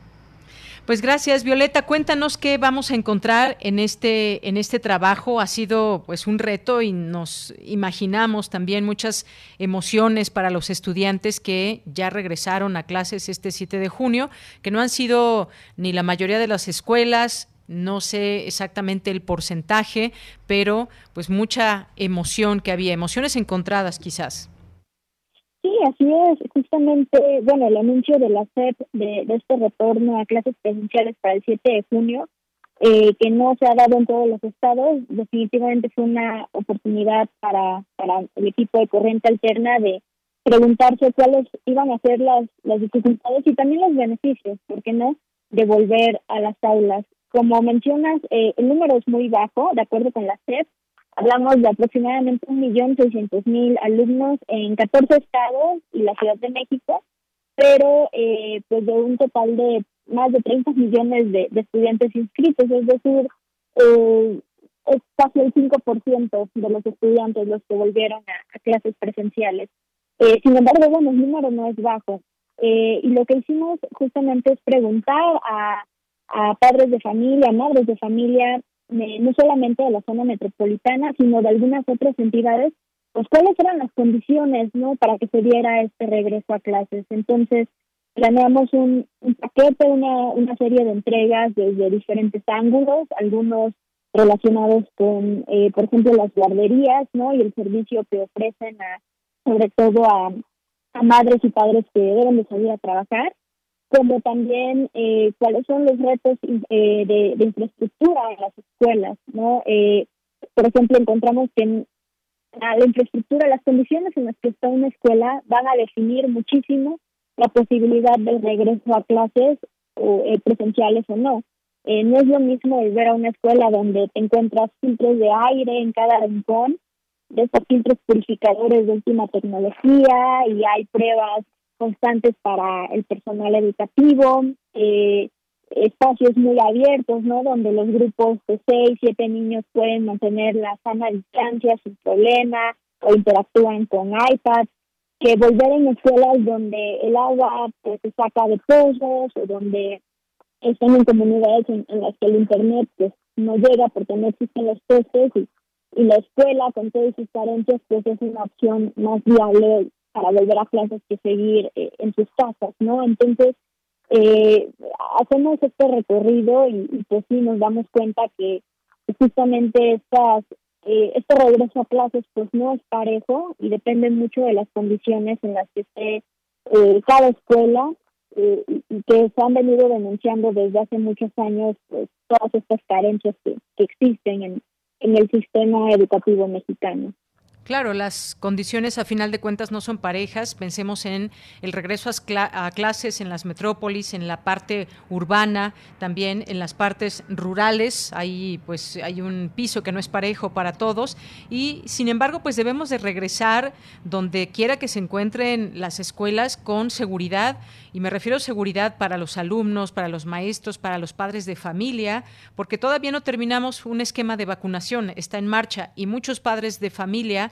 Pues gracias, Violeta. Cuéntanos qué vamos a encontrar en este, en este trabajo. Ha sido pues un reto y nos imaginamos también muchas emociones para los estudiantes que ya regresaron a clases este 7 de junio, que no han sido ni la mayoría de las escuelas, no sé exactamente el porcentaje, pero pues mucha emoción que había, emociones encontradas quizás. Sí, así es. Justamente, bueno, el anuncio de la SEP de, este retorno a clases presenciales para el 7 de junio, eh, que no se ha dado en todos los estados, definitivamente fue una oportunidad para, para el equipo de corriente alterna de preguntarse cuáles iban a ser las, las dificultades y también los beneficios, ¿por qué no?, de volver a las aulas. Como mencionas, eh, el número es muy bajo, de acuerdo con la SEP, Hablamos de aproximadamente 1.600.000 alumnos en 14 estados y la Ciudad de México, pero eh, pues de un total de más de 30 millones de, estudiantes inscritos, es decir, eh, es casi el 5% de los estudiantes los que volvieron a, clases presenciales. Eh, sin embargo, bueno, el número no es bajo. Eh, y lo que hicimos justamente es preguntar a, a padres de familia, madres de familia, no solamente de la zona metropolitana, sino de algunas otras entidades, pues cuáles eran las condiciones, ¿no? Para que se diera este regreso a clases. Entonces, planeamos un, un paquete, una, una serie de entregas desde diferentes ángulos, algunos relacionados con, eh, por ejemplo, las guarderías, ¿no? Y el servicio que ofrecen a, sobre todo a, a madres y padres que deben de salir a trabajar, como también eh, cuáles son los retos eh, de, infraestructura en las escuelas, ¿no? Eh, por ejemplo, encontramos que la infraestructura, las condiciones en las que está una escuela van a definir muchísimo la posibilidad del regreso a clases o, presenciales o no. Eh, no es lo mismo volver a una escuela donde te encuentras filtros de aire en cada rincón, de estos filtros purificadores de última tecnología y hay pruebas constantes para el personal educativo, eh, espacios muy abiertos, ¿no? Donde los grupos de seis, siete niños pueden mantener la sana distancia sin problema o interactúan con iPads, que volver en escuelas donde el agua pues, se saca de pozos o donde están en comunidades en, las que el internet pues no llega porque no existen los postes y, y la escuela con todas sus carencias pues es una opción más viable para volver a clases que seguir eh, en sus casas, ¿no? Entonces, eh, hacemos este recorrido y, pues sí nos damos cuenta que justamente estas eh, este regreso a clases pues no es parejo y depende mucho de las condiciones en las que esté eh, cada escuela eh, y que se han venido denunciando desde hace muchos años pues, todas estas carencias que, que existen en, en el sistema educativo mexicano. Claro, las condiciones a final de cuentas no son parejas. Pensemos en el regreso a, clases en las metrópolis, en la parte urbana, también en las partes rurales. Ahí pues hay un piso que no es parejo para todos y sin embargo pues debemos de regresar donde quiera que se encuentren las escuelas con seguridad y me refiero a seguridad para los alumnos, para los maestros, para los padres de familia, porque todavía no terminamos un esquema de vacunación, está en marcha y muchos padres de familia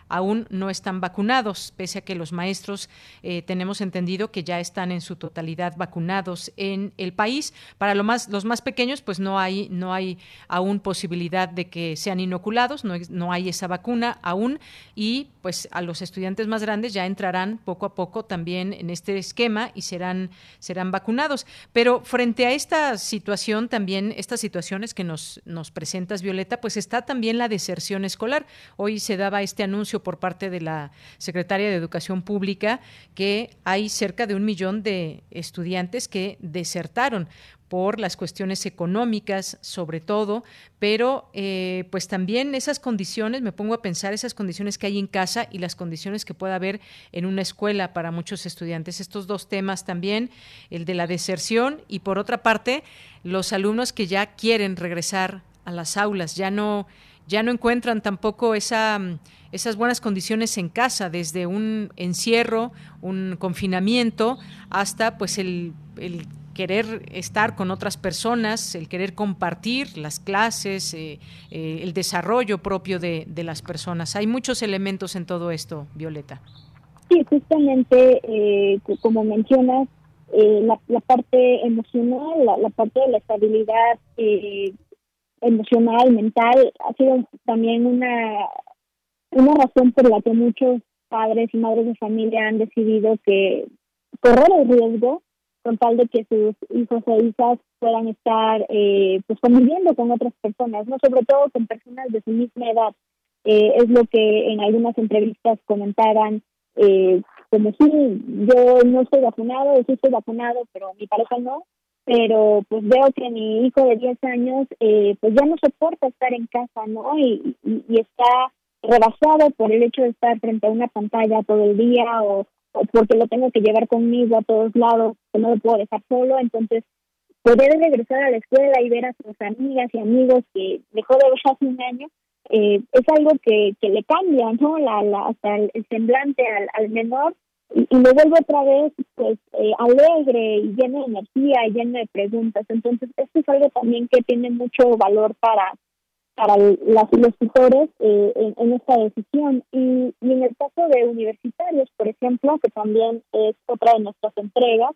aún no están vacunados, pese a que los maestros eh, tenemos entendido que ya están en su totalidad vacunados en el país. Para lo más, los más pequeños, pues no hay, no hay aún posibilidad de que sean inoculados, no, no hay esa vacuna aún, y pues a los estudiantes más grandes ya entrarán poco a poco también en este esquema y serán, serán vacunados. Pero frente a esta situación, también estas situaciones que nos, nos presentas, Violeta, pues está también la deserción escolar. Hoy se daba este anuncio por parte de la Secretaria de Educación Pública que hay cerca de un millón de estudiantes que desertaron por las cuestiones económicas, sobre todo, pero eh, pues también esas condiciones, me pongo a pensar esas condiciones que hay en casa y las condiciones que pueda haber en una escuela para muchos estudiantes. Estos dos temas también, el de la deserción y por otra parte, los alumnos que ya quieren regresar a las aulas, ya no, ya no encuentran tampoco esa esas buenas condiciones en casa, desde un encierro, un confinamiento, hasta pues el, querer estar con otras personas, el querer compartir las clases, eh, eh, el desarrollo propio de, las personas. Hay muchos elementos en todo esto, Violeta. Sí, justamente, eh, como mencionas, la, parte emocional, la, la, parte de la estabilidad emocional, mental, ha sido también una una razón por la que muchos padres y madres de familia han decidido que correr el riesgo con tal de que sus hijos e hijas puedan estar eh, pues conviviendo con otras personas, no sobre todo con personas de su misma edad. Eh, es lo que en algunas entrevistas comentaban, eh, como si yo no estoy vacunado, sí estoy vacunado, pero mi pareja no, pero pues veo que mi hijo de 10 años eh, pues ya no soporta estar en casa, ¿no? Y, y está rebasado por el hecho de estar frente a una pantalla todo el día o, porque lo tengo que llevar conmigo a todos lados, que no lo puedo dejar solo, entonces poder regresar a la escuela y ver a sus amigas y amigos que dejó de ver hace un año, eh, es algo que, que le cambia, ¿no? La, la, hasta el, semblante al, al menor y, y lo vuelve otra vez pues eh, alegre y lleno de energía y lleno de preguntas. Entonces, esto es algo también que tiene mucho valor para para las, los tutores eh, en, esta decisión. Y, y, en el caso de universitarios, por ejemplo, que también es otra de nuestras entregas,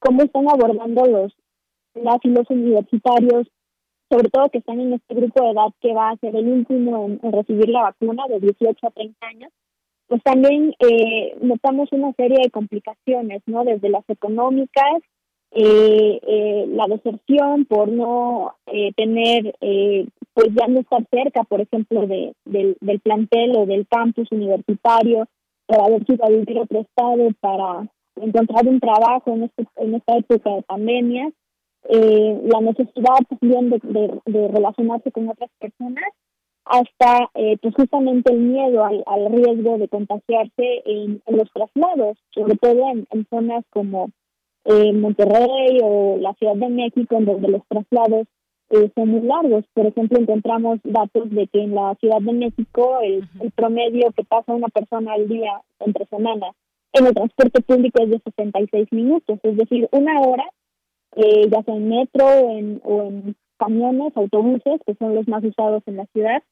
cómo están abordando los las y los universitarios, sobre todo que están en este grupo de edad que va a ser el último en, recibir la vacuna de 18 a 30 años, pues también eh, notamos una serie de complicaciones, ¿no? Desde las económicas, eh, eh, la deserción por no eh, tener, eh, pues ya no estar cerca, por ejemplo, de, del, plantel o del campus universitario, por haber sido a vivir para encontrar un trabajo en, este, en esta época de pandemia, eh, la necesidad también de, de, relacionarse con otras personas, hasta eh, pues justamente el miedo al, al riesgo de contagiarse en, en los traslados, sobre todo en, en zonas como eh, Monterrey o la Ciudad de México, en donde los traslados eh, son muy largos. Por ejemplo, encontramos datos de que en la Ciudad de México el, el promedio que pasa una persona al día entre semanas en el transporte público es de 66 minutos, es decir, una hora, eh, ya sea en metro en, o en camiones, autobuses, que son los más usados en la ciudad,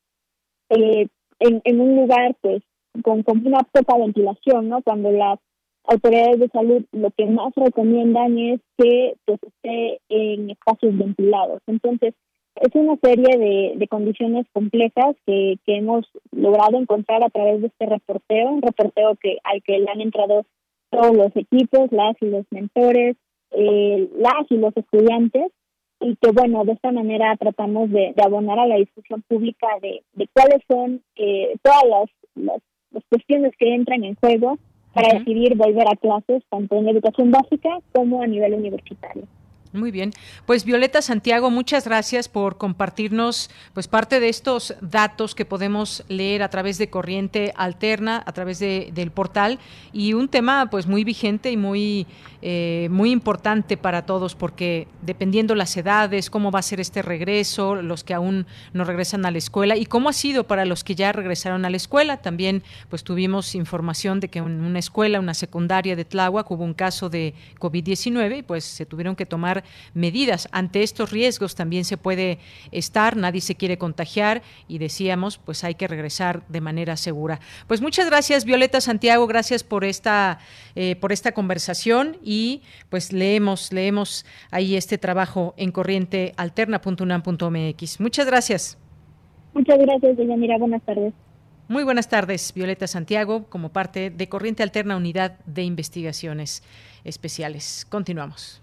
eh, en, en un lugar pues con, con una poca ventilación, ¿no? Cuando las autoridades de salud lo que más recomiendan es que pues, esté en espacios ventilados. Entonces, es una serie de, de condiciones complejas que, que hemos logrado encontrar a través de este reporteo, un reporteo que al que le han entrado todos los equipos, las y los mentores, eh, las y los estudiantes, y que bueno, de esta manera tratamos de, de abonar a la discusión pública de, de cuáles son eh, todas las, las, las cuestiones que entran en juego para decidir volver a clases tanto en educación básica como a nivel universitario. Muy bien. Pues Violeta Santiago, muchas gracias por compartirnos pues parte de estos datos que podemos leer a través de Corriente Alterna, a través de, del portal y un tema pues muy vigente y muy eh, muy importante para todos porque dependiendo las edades, cómo va a ser este regreso, los que aún no regresan a la escuela y cómo ha sido para los que ya regresaron a la escuela. También pues tuvimos información de que en una escuela, una secundaria de Tláhuac hubo un caso de COVID-19 y pues se tuvieron que tomar medidas. Ante estos riesgos también se puede estar, nadie se quiere contagiar y decíamos, pues hay que regresar de manera segura. Pues muchas gracias Violeta Santiago, gracias por esta, eh, por esta conversación y pues leemos, leemos ahí este trabajo en corriente alterna.unam.mx. Muchas gracias. Muchas gracias, doña Mira. Buenas tardes. Muy buenas tardes, Violeta Santiago, como parte de Corriente Alterna Unidad de Investigaciones Especiales. Continuamos.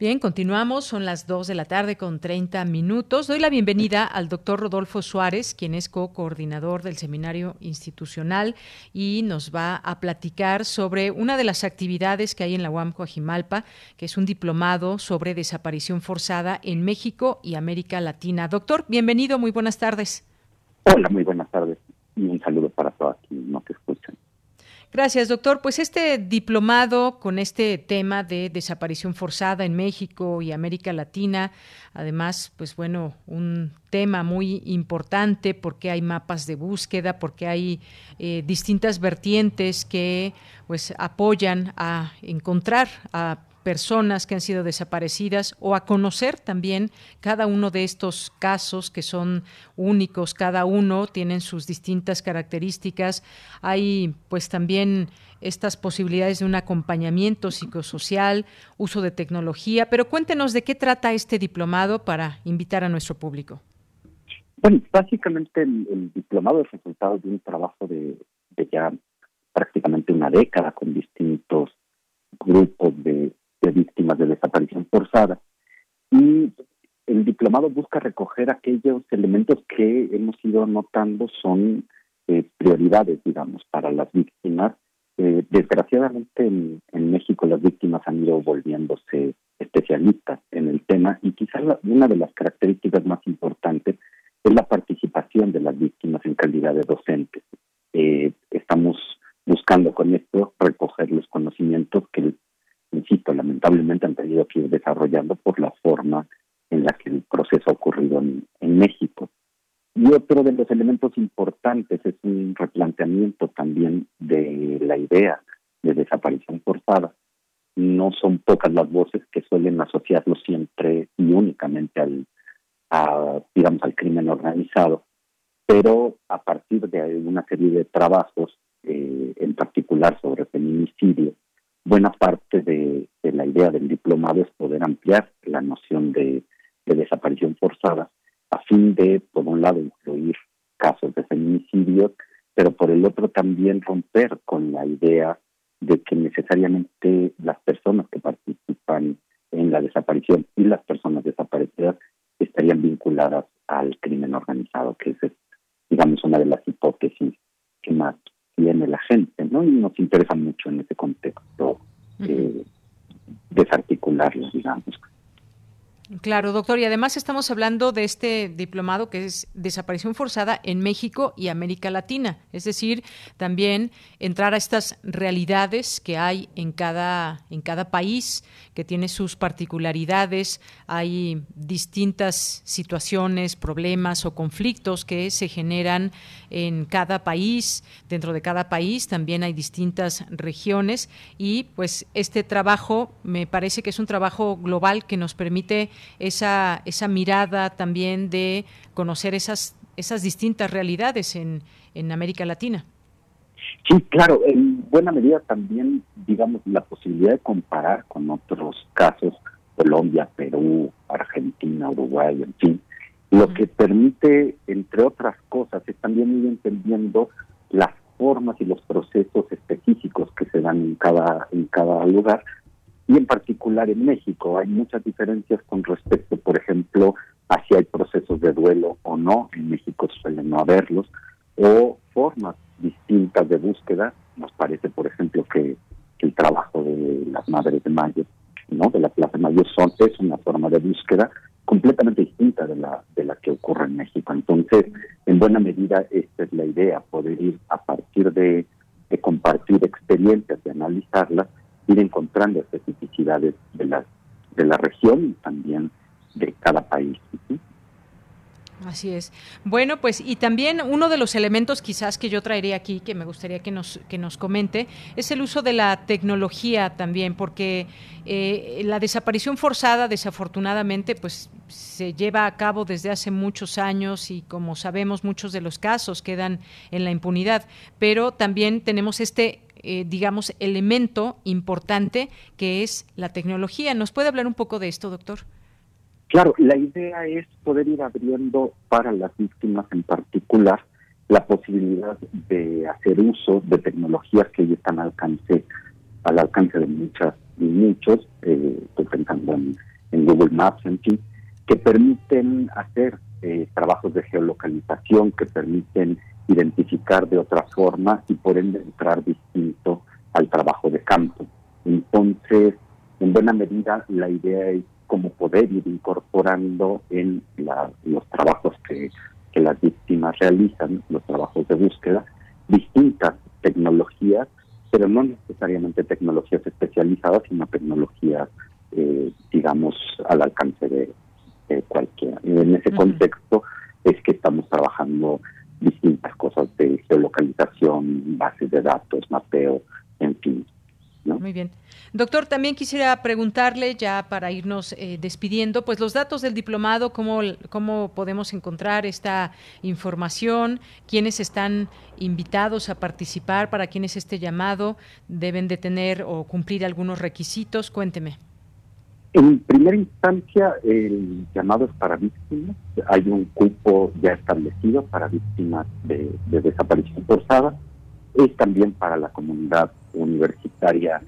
Bien, continuamos, son las 2 de la tarde con 30 minutos. Doy la bienvenida al doctor Rodolfo Suárez, quien es co-coordinador del Seminario Institucional y nos va a platicar sobre una de las actividades que hay en la UAM Coajimalpa, que es un diplomado sobre desaparición forzada en México y América Latina. Doctor, bienvenido, muy buenas tardes. Hola, muy buenas tardes y un saludo para todos quienes que escuchan. Gracias, doctor. Pues este diplomado con este tema de desaparición forzada en México y América Latina, además, pues bueno, un tema muy importante porque hay mapas de búsqueda, porque hay eh, distintas vertientes que pues apoyan a encontrar a personas que han sido desaparecidas o a conocer también cada uno de estos casos que son únicos, cada uno tienen sus distintas características. Hay pues también estas posibilidades de un acompañamiento psicosocial, uso de tecnología, pero cuéntenos de qué trata este diplomado para invitar a nuestro público. Bueno, básicamente el, diplomado es resultado de un trabajo de, de ya prácticamente una década con distintos grupos de de víctimas de desaparición forzada. Y el diplomado busca recoger aquellos elementos que hemos ido notando son eh, prioridades, digamos, para las víctimas. Eh, desgraciadamente en, México las víctimas han ido volviéndose especialistas en el tema y quizás una de las características más importantes es la participación de las víctimas en calidad de docentes. Eh, estamos buscando con esto recoger los conocimientos que, insisto, lamentablemente han tenido que ir desarrollando por la forma en la que el proceso ha ocurrido en, México. Y otro de los elementos importantes es un replanteamiento también de la idea de desaparición forzada. No son pocas las voces que suelen asociarlo siempre y únicamente al, a, digamos, al crimen organizado, pero a partir de una serie de trabajos, eh, en particular sobre feminicidio, buena parte de, la idea del diplomado es poder ampliar la noción de, desaparición forzada a fin de, por un lado, incluir casos de feminicidio, pero por el otro también romper con la idea de que necesariamente las personas que participan en la desaparición y las personas desaparecidas estarían vinculadas al crimen organizado, que es, digamos, una de las hipótesis que más tiene la gente, ¿no? Y nos interesa mucho en ese contexto eh, desarticularlo, digamos. Claro, doctor. Y además estamos hablando de este diplomado que es desaparición forzada en México y América Latina. Es decir, también entrar a estas realidades que hay en cada, en cada país, que tiene sus particularidades. Hay distintas situaciones, problemas o conflictos que se generan en cada país. Dentro de cada país también hay distintas regiones. Y pues este trabajo me parece que es un trabajo global que nos permite esa, esa mirada también de conocer esas, esas distintas realidades en, en América Latina. Sí, claro, en buena medida también, digamos, la posibilidad de comparar con otros casos, Colombia, Perú, Argentina, Uruguay, en fin, lo que permite, entre otras cosas, es también ir entendiendo las formas y los procesos específicos que se dan en cada, en cada lugar, y en particular en México hay muchas diferencias con respecto, por ejemplo, a si hay procesos de duelo o no, en México suelen no haberlos, o formas distintas de búsqueda, nos parece, por ejemplo, que, el trabajo de las Madres de Mayo, ¿no? de la Plaza de Mayo, son, es una forma de búsqueda completamente distinta de la, de la que ocurre en México. Entonces, en buena medida, esta es la idea, poder ir a partir de, de compartir experiencias, de analizarlas, ir encontrando especificidades de la, de la región y también de cada país. Así es. Bueno, pues y también uno de los elementos quizás que yo traería aquí, que me gustaría que nos, que nos comente, es el uso de la tecnología también, porque eh, la desaparición forzada, desafortunadamente, pues se lleva a cabo desde hace muchos años y como sabemos muchos de los casos quedan en la impunidad, pero también tenemos este eh, digamos, elemento importante que es la tecnología. ¿Nos puede hablar un poco de esto, doctor? Claro, la idea es poder ir abriendo para las víctimas en particular la posibilidad de hacer uso de tecnologías que ya están al alcance, al alcance de muchas y muchos, eh, pensando en, Google Maps, en fin, que permiten hacer eh, trabajos de geolocalización, que permiten identificar de otra forma y por ende entrar distinto al trabajo de campo. Entonces, en buena medida, la idea es cómo poder ir incorporando en los trabajos que, las víctimas realizan, los trabajos de búsqueda, distintas tecnologías, pero no necesariamente tecnologías especializadas, sino tecnologías, eh, digamos, al alcance de, cualquiera. Y en ese contexto es que estamos trabajando distintas cosas de geolocalización, bases de datos, mapeo, en fin. Muy bien. Doctor, también quisiera preguntarle, ya para irnos eh, despidiendo, pues los datos del diplomado, cómo, cómo podemos encontrar esta información, quiénes están invitados a participar, para quienes este llamado deben de tener o cumplir algunos requisitos. Cuénteme. En primera instancia, el llamado es para víctimas. Hay un cupo ya establecido para víctimas de, desaparición forzada. Es también para la comunidad universitaria,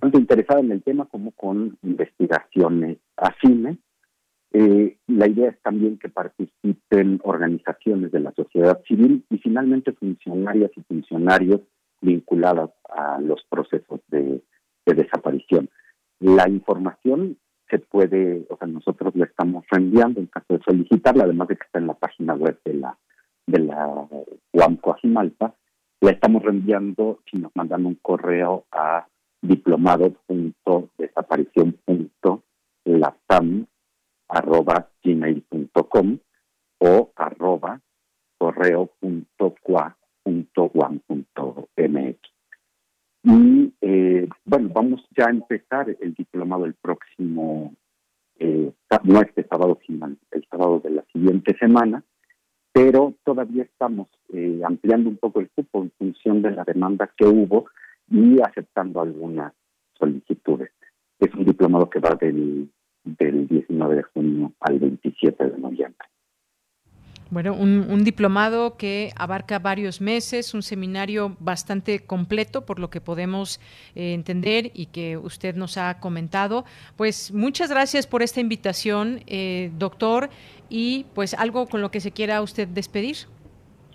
tanto interesada en el tema como con investigaciones afines. Eh, la idea es también que participen organizaciones de la sociedad civil y finalmente funcionarias y funcionarios vinculados a los procesos de desaparición. La información se puede, o sea, nosotros le estamos reenviando en caso de solicitarla, además de que está en la página web de la de la UAM la estamos reenviando si nos mandan un correo a diplomado.desaparición.latam arroba gmail.com o arroba correo.qua.guam.mx. Y eh, bueno, vamos ya a empezar el diplomado el próximo, eh, no este sábado, sino el sábado de la siguiente semana, pero todavía estamos eh, ampliando un poco el cupo en función de la demanda que hubo y aceptando algunas solicitudes. Es un diplomado que va del, del 19 de junio al 27 de noviembre. Bueno, un, diplomado que abarca varios meses, un seminario bastante completo por lo que podemos eh, entender y que usted nos ha comentado. Pues muchas gracias por esta invitación, eh, doctor, y pues algo con lo que se quiera usted despedir.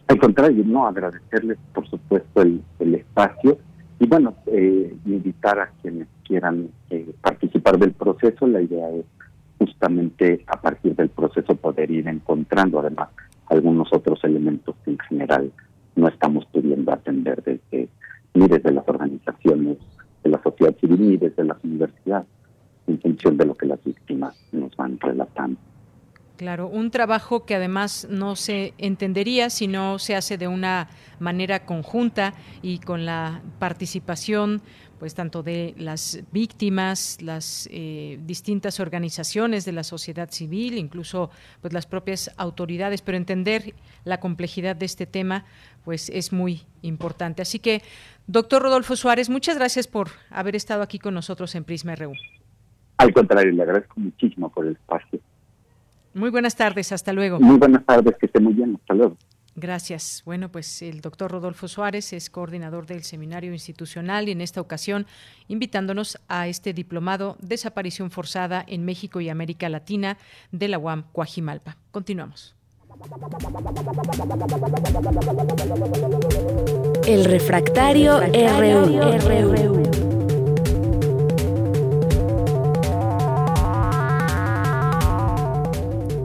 Al contrario, no agradecerles por supuesto el, espacio y bueno, eh, invitar a quienes quieran participar del proceso. La idea es justamente a partir del proceso poder ir encontrando además algunos otros elementos que en general no estamos pudiendo atender desde ni desde las organizaciones de la sociedad civil ni desde las universidades en función de lo que las víctimas nos van relatando. Claro, un trabajo que además no se entendería si no se hace de una manera conjunta y con la participación pues tanto de las víctimas, las eh, distintas organizaciones de la sociedad civil, incluso pues las propias autoridades, pero entender la complejidad de este tema pues es muy importante. Así que, doctor Rodolfo Suárez, muchas gracias por haber estado aquí con nosotros en Prisma RU. Al contrario, le agradezco muchísimo por el espacio. Muy buenas tardes, hasta luego. Muy buenas tardes, que esté muy bien, hasta luego. Gracias. Bueno, pues el doctor Rodolfo Suárez es coordinador del seminario institucional y en esta ocasión invitándonos a este diplomado Desaparición Forzada en México y América Latina de la UAM Coajimalpa. Continuamos. El refractario,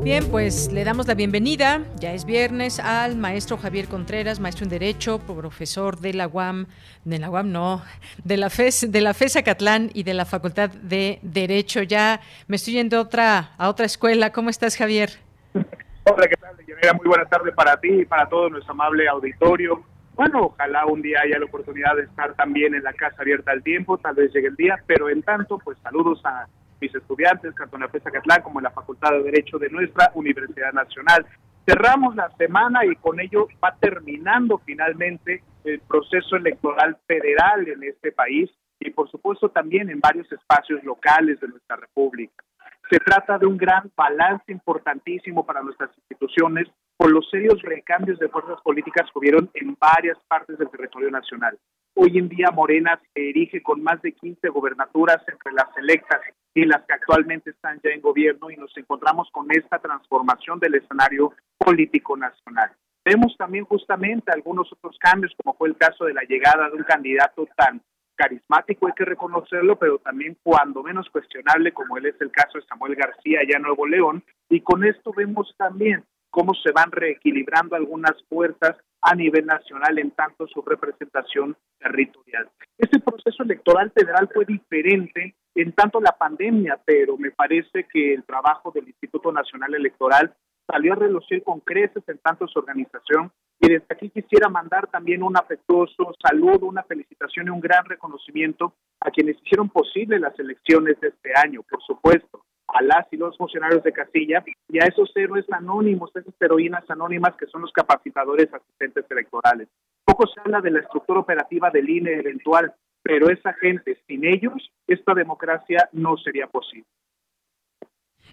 Bien, pues le damos la bienvenida, ya es viernes, al maestro Javier Contreras, maestro en Derecho, profesor de la UAM, de la UAM no, de la FES, de la FES Acatlán y de la Facultad de Derecho. Ya me estoy yendo a otra, a otra escuela. ¿Cómo estás, Javier? Hola, ¿qué tal? Muy buenas tardes para ti y para todo nuestro amable auditorio. Bueno, ojalá un día haya la oportunidad de estar también en la casa abierta al tiempo, tal vez llegue el día, pero en tanto, pues saludos a mis estudiantes, tanto en la FESA Catlán como en la Facultad de Derecho de nuestra Universidad Nacional. Cerramos la semana y con ello va terminando finalmente el proceso electoral federal en este país y por supuesto también en varios espacios locales de nuestra República. Se trata de un gran balance importantísimo para nuestras instituciones por los serios recambios de fuerzas políticas que hubieron en varias partes del territorio nacional. Hoy en día Morena se erige con más de 15 gobernaturas entre las electas y las que actualmente están ya en gobierno y nos encontramos con esta transformación del escenario político nacional. Vemos también justamente algunos otros cambios, como fue el caso de la llegada de un candidato tan carismático, hay que reconocerlo, pero también cuando menos cuestionable, como él es el caso de Samuel García allá en Nuevo León. Y con esto vemos también cómo se van reequilibrando algunas fuerzas a nivel nacional en tanto su representación territorial. Este proceso electoral federal fue diferente en tanto la pandemia, pero me parece que el trabajo del Instituto Nacional Electoral salió a relucir con creces en tanto su organización y desde aquí quisiera mandar también un afectuoso saludo, una felicitación y un gran reconocimiento a quienes hicieron posible las elecciones de este año, por supuesto, a las y los funcionarios de casilla y a esos héroes anónimos, esas heroínas anónimas que son los capacitadores asistentes electorales. Poco se habla de la estructura operativa del INE eventual, pero esa gente, sin ellos, esta democracia no sería posible.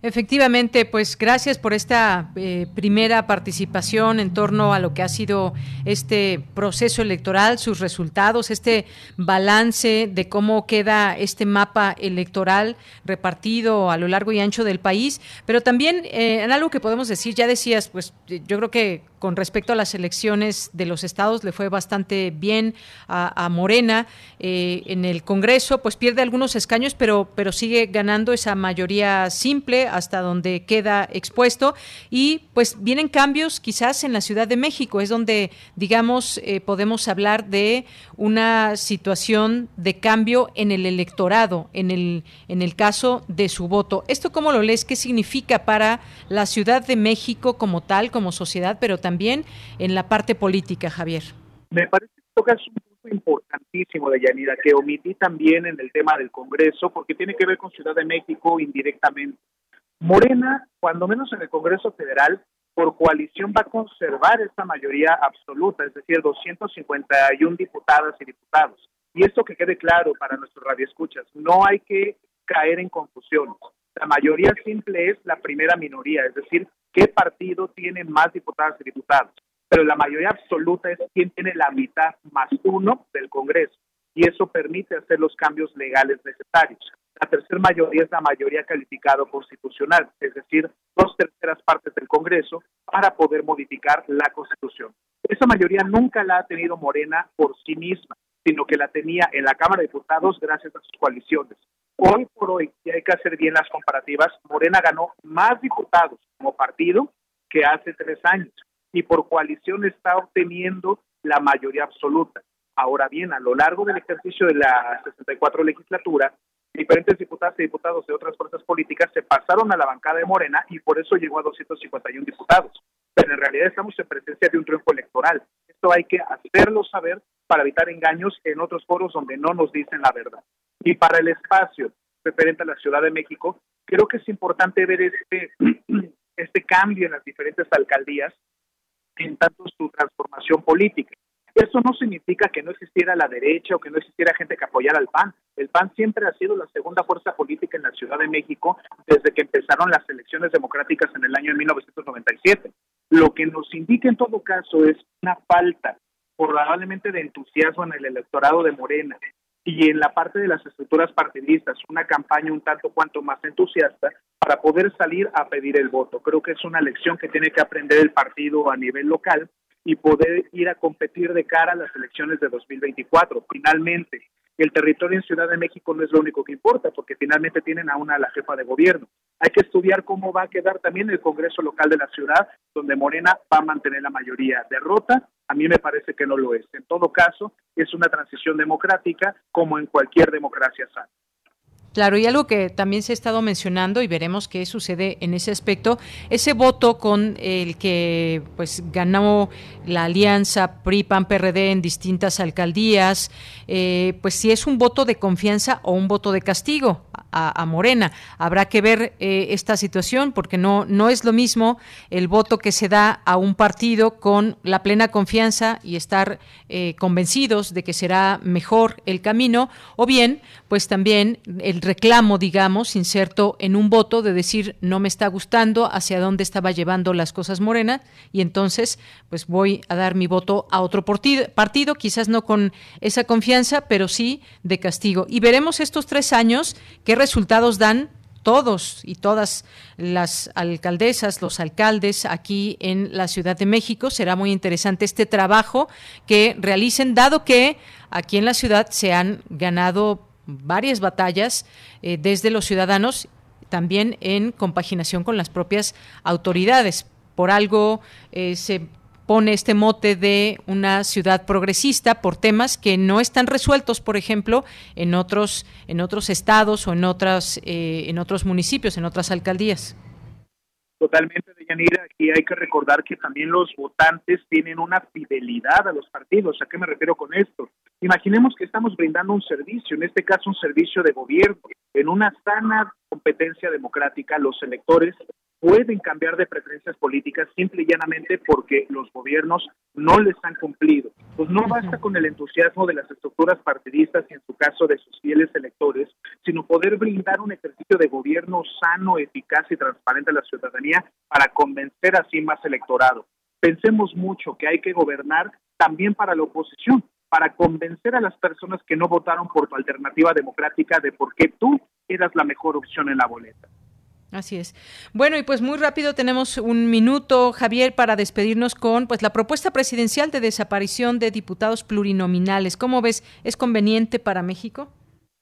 Efectivamente, pues gracias por esta eh, primera participación en torno a lo que ha sido este proceso electoral, sus resultados, este balance de cómo queda este mapa electoral repartido a lo largo y ancho del país, pero también eh, en algo que podemos decir, ya decías, pues yo creo que con respecto a las elecciones de los estados, le fue bastante bien a, Morena. Eh, en el Congreso, pues pierde algunos escaños, pero, pero sigue ganando esa mayoría simple hasta donde queda expuesto. Y pues vienen cambios quizás en la Ciudad de México, es donde, digamos, eh, podemos hablar de una situación de cambio en el electorado, en el, en el caso de su voto. ¿Esto cómo lo lees? ¿Qué significa para la Ciudad de México como tal, como sociedad, pero también en la parte política, Javier? Me parece que tocas un punto importantísimo de Yanira, que omití también en el tema del Congreso, porque tiene que ver con Ciudad de México indirectamente. Morena, cuando menos en el Congreso Federal, por coalición va a conservar esta mayoría absoluta, es decir, 251 diputadas y diputados. Y esto que quede claro para nuestros radioescuchas, no hay que caer en confusión. La mayoría simple es la primera minoría, es decir, qué partido tiene más diputadas y diputados. Pero la mayoría absoluta es quien tiene la mitad más uno del Congreso. Y eso permite hacer los cambios legales necesarios. La tercera mayoría es la mayoría calificada constitucional, es decir, dos terceras partes del Congreso para poder modificar la Constitución. Esa mayoría nunca la ha tenido Morena por sí misma, sino que la tenía en la Cámara de Diputados gracias a sus coaliciones. Hoy por hoy, y hay que hacer bien las comparativas, Morena ganó más diputados como partido que hace tres años y por coalición está obteniendo la mayoría absoluta. Ahora bien, a lo largo del ejercicio de la 64 legislatura, diferentes diputados y diputados de otras fuerzas políticas se pasaron a la bancada de Morena y por eso llegó a 251 diputados. Pero en realidad estamos en presencia de un triunfo electoral. Esto hay que hacerlo saber para evitar engaños en otros foros donde no nos dicen la verdad. Y para el espacio referente a la Ciudad de México, creo que es importante ver este, este cambio en las diferentes alcaldías en tanto su transformación política. Eso no significa que no existiera la derecha o que no existiera gente que apoyara al PAN. El PAN siempre ha sido la segunda fuerza política en la Ciudad de México desde que empezaron las elecciones democráticas en el año de 1997. Lo que nos indica en todo caso es una falta probablemente de entusiasmo en el electorado de Morena y en la parte de las estructuras partidistas, una campaña un tanto cuanto más entusiasta para poder salir a pedir el voto. Creo que es una lección que tiene que aprender el partido a nivel local y poder ir a competir de cara a las elecciones de 2024. Finalmente, el territorio en Ciudad de México no es lo único que importa, porque finalmente tienen a una a la jefa de gobierno. Hay que estudiar cómo va a quedar también el Congreso local de la ciudad, donde Morena va a mantener la mayoría. Derrota, a mí me parece que no lo es. En todo caso, es una transición democrática como en cualquier democracia sana. Claro, y algo que también se ha estado mencionando y veremos qué sucede en ese aspecto, ese voto con el que pues ganó la alianza PRI-PAN-PRD en distintas alcaldías, eh, pues si es un voto de confianza o un voto de castigo a, Morena. Habrá que ver eh, esta situación porque no, no es lo mismo el voto que se da a un partido con la plena confianza y estar eh, convencidos de que será mejor el camino o bien pues también el reclamo, digamos, inserto en un voto de decir no me está gustando hacia dónde estaba llevando las cosas Morena y entonces pues voy a dar mi voto a otro partido, partido quizás no con esa confianza, pero sí de castigo. Y veremos estos tres años qué resultados dan todos y todas las alcaldesas, los alcaldes aquí en la Ciudad de México. Será muy interesante este trabajo que realicen, dado que aquí en la ciudad se han ganado varias batallas eh, desde los ciudadanos, también en compaginación con las propias autoridades. Por algo eh, se pone este mote de una ciudad progresista por temas que no están resueltos, por ejemplo, en otros en otros estados o en otras eh, en otros municipios, en otras alcaldías. Totalmente, Deyanira. Aquí hay que recordar que también los votantes tienen una fidelidad a los partidos. ¿A qué me refiero con esto? Imaginemos que estamos brindando un servicio, en este caso un servicio de gobierno. En una sana competencia democrática, los electores pueden cambiar de preferencias políticas simple y llanamente porque los gobiernos no les han cumplido. Pues no basta con el entusiasmo de las estructuras partidistas y en su caso de sus fieles electores, sino poder brindar un ejercicio de gobierno sano, eficaz y transparente a la ciudadanía para convencer así más electorado. Pensemos mucho que hay que gobernar también para la oposición, para convencer a las personas que no votaron por tu alternativa democrática de por qué tú eras la mejor opción en la boleta. Así es. Bueno, y pues muy rápido tenemos un minuto, Javier, para despedirnos con pues la propuesta presidencial de desaparición de diputados plurinominales. ¿Cómo ves? ¿Es conveniente para México?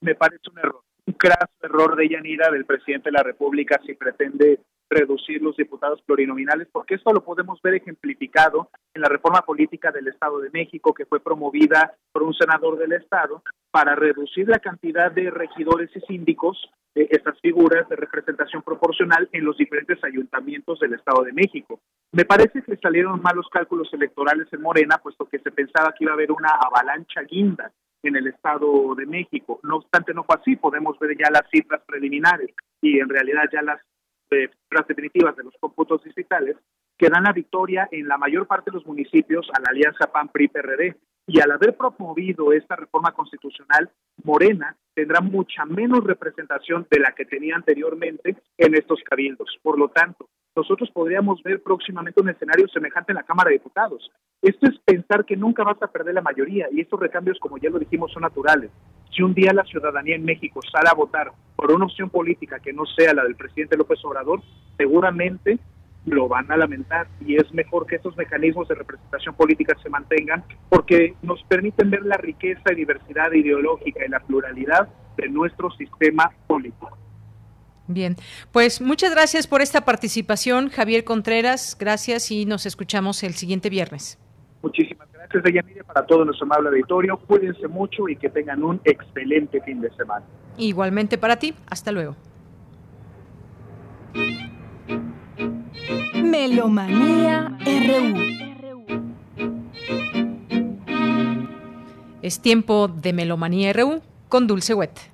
Me parece un error, un craso error de Yanira del presidente de la República si pretende reducir los diputados plurinominales, porque esto lo podemos ver ejemplificado en la reforma política del Estado de México, que fue promovida por un senador del Estado, para reducir la cantidad de regidores y síndicos, de estas figuras de representación proporcional en los diferentes ayuntamientos del Estado de México. Me parece que salieron malos cálculos electorales en Morena, puesto que se pensaba que iba a haber una avalancha guinda en el Estado de México. No obstante, no fue así. Podemos ver ya las cifras preliminares y en realidad ya las cifras definitivas de los cómputos digitales que dan la victoria en la mayor parte de los municipios a la alianza PAN-PRI-PRD. Y al haber promovido esta reforma constitucional, Morena tendrá mucha menos representación de la que tenía anteriormente en estos cabildos. Por lo tanto, nosotros podríamos ver próximamente un escenario semejante en la Cámara de Diputados. Esto es pensar que nunca vas a perder la mayoría y estos recambios, como ya lo dijimos, son naturales. Si un día la ciudadanía en México sale a votar por una opción política que no sea la del presidente López Obrador, seguramente lo van a lamentar y es mejor que estos mecanismos de representación política se mantengan porque nos permiten ver la riqueza y diversidad ideológica y la pluralidad de nuestro sistema político. Bien, pues muchas gracias por esta participación, Javier Contreras. Gracias y nos escuchamos el siguiente viernes. Muchísimas gracias, Deyanire, para todo nuestro amable auditorio. Cuídense mucho y que tengan un excelente fin de semana. Igualmente para ti. Hasta luego. Melomanía RU. Es tiempo de Melomanía RU con Dulce Wet.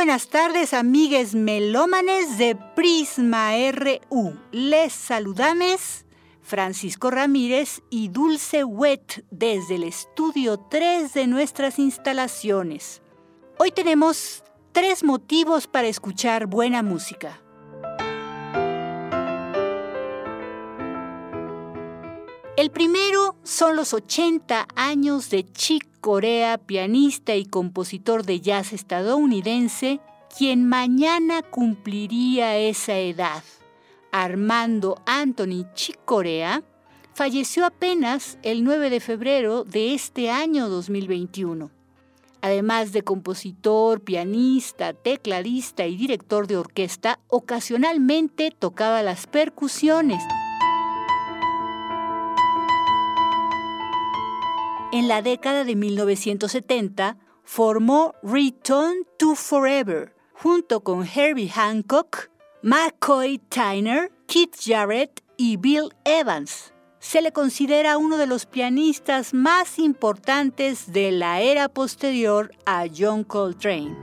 Buenas tardes, amigues melómanes de Prisma RU. Les saludamos Francisco Ramírez y Dulce Wet desde el estudio 3 de nuestras instalaciones. Hoy tenemos tres motivos para escuchar buena música. El primero son los 80 años de Chick Corea, pianista y compositor de jazz estadounidense, quien mañana cumpliría esa edad. Armando Anthony Chicorea, falleció apenas el 9 de febrero de este año 2021. Además de compositor, pianista, tecladista y director de orquesta, ocasionalmente tocaba las percusiones. En la década de 1970 formó Return to Forever junto con Herbie Hancock, McCoy Tyner, Keith Jarrett y Bill Evans. Se le considera uno de los pianistas más importantes de la era posterior a John Coltrane.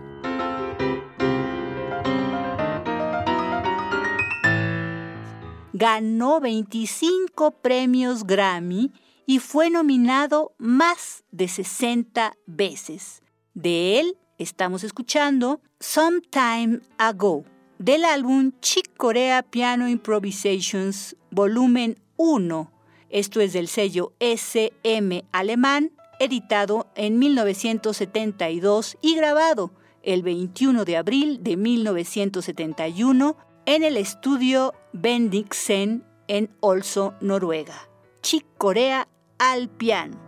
Ganó 25 premios Grammy y fue nominado más de 60 veces. De él estamos escuchando Some Time Ago del álbum Chick Corea Piano Improvisations Volumen 1. Esto es del sello SM alemán, editado en 1972 y grabado el 21 de abril de 1971 en el estudio Bendiksen en Olso, Noruega. Chick Corea al piano.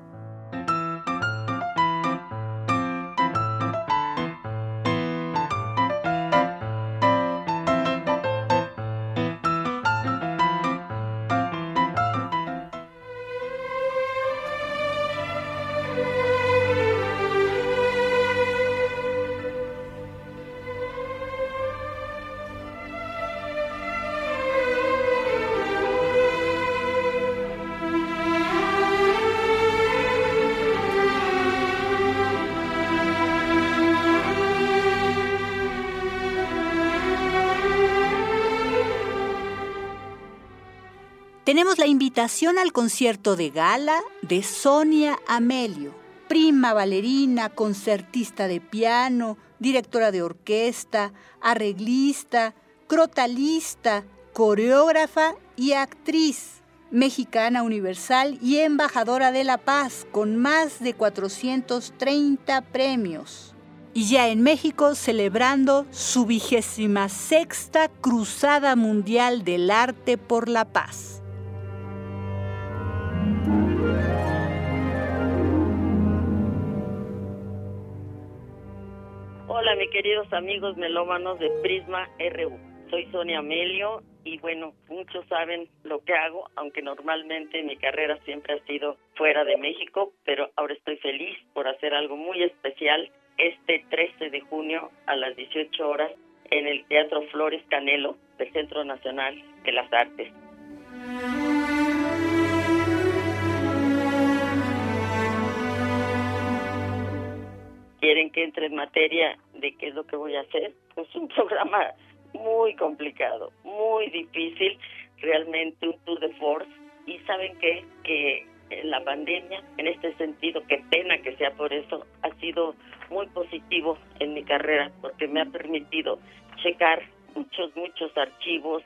Tenemos la invitación al concierto de gala de Sonia Amelio, prima bailarina, concertista de piano, directora de orquesta, arreglista, crotalista, coreógrafa y actriz. mexicana universal y embajadora de la paz, con más de 430 premios. Y ya en México celebrando su vigésima sexta Cruzada Mundial del Arte por la Paz. Hola, mis queridos amigos melómanos de Prisma RU. Soy Sonia Melio y bueno, muchos saben lo que hago, aunque normalmente mi carrera siempre ha sido fuera de México, pero ahora estoy feliz por hacer algo muy especial este 13 de junio a las 18 horas en el Teatro Flores Canelo del Centro Nacional de las Artes. Quieren que entre en materia de qué es lo que voy a hacer, es un programa muy complicado, muy difícil, realmente un tour de force. Y saben qué? que la pandemia, en este sentido, qué pena que sea por eso, ha sido muy positivo en mi carrera porque me ha permitido checar muchos, muchos archivos,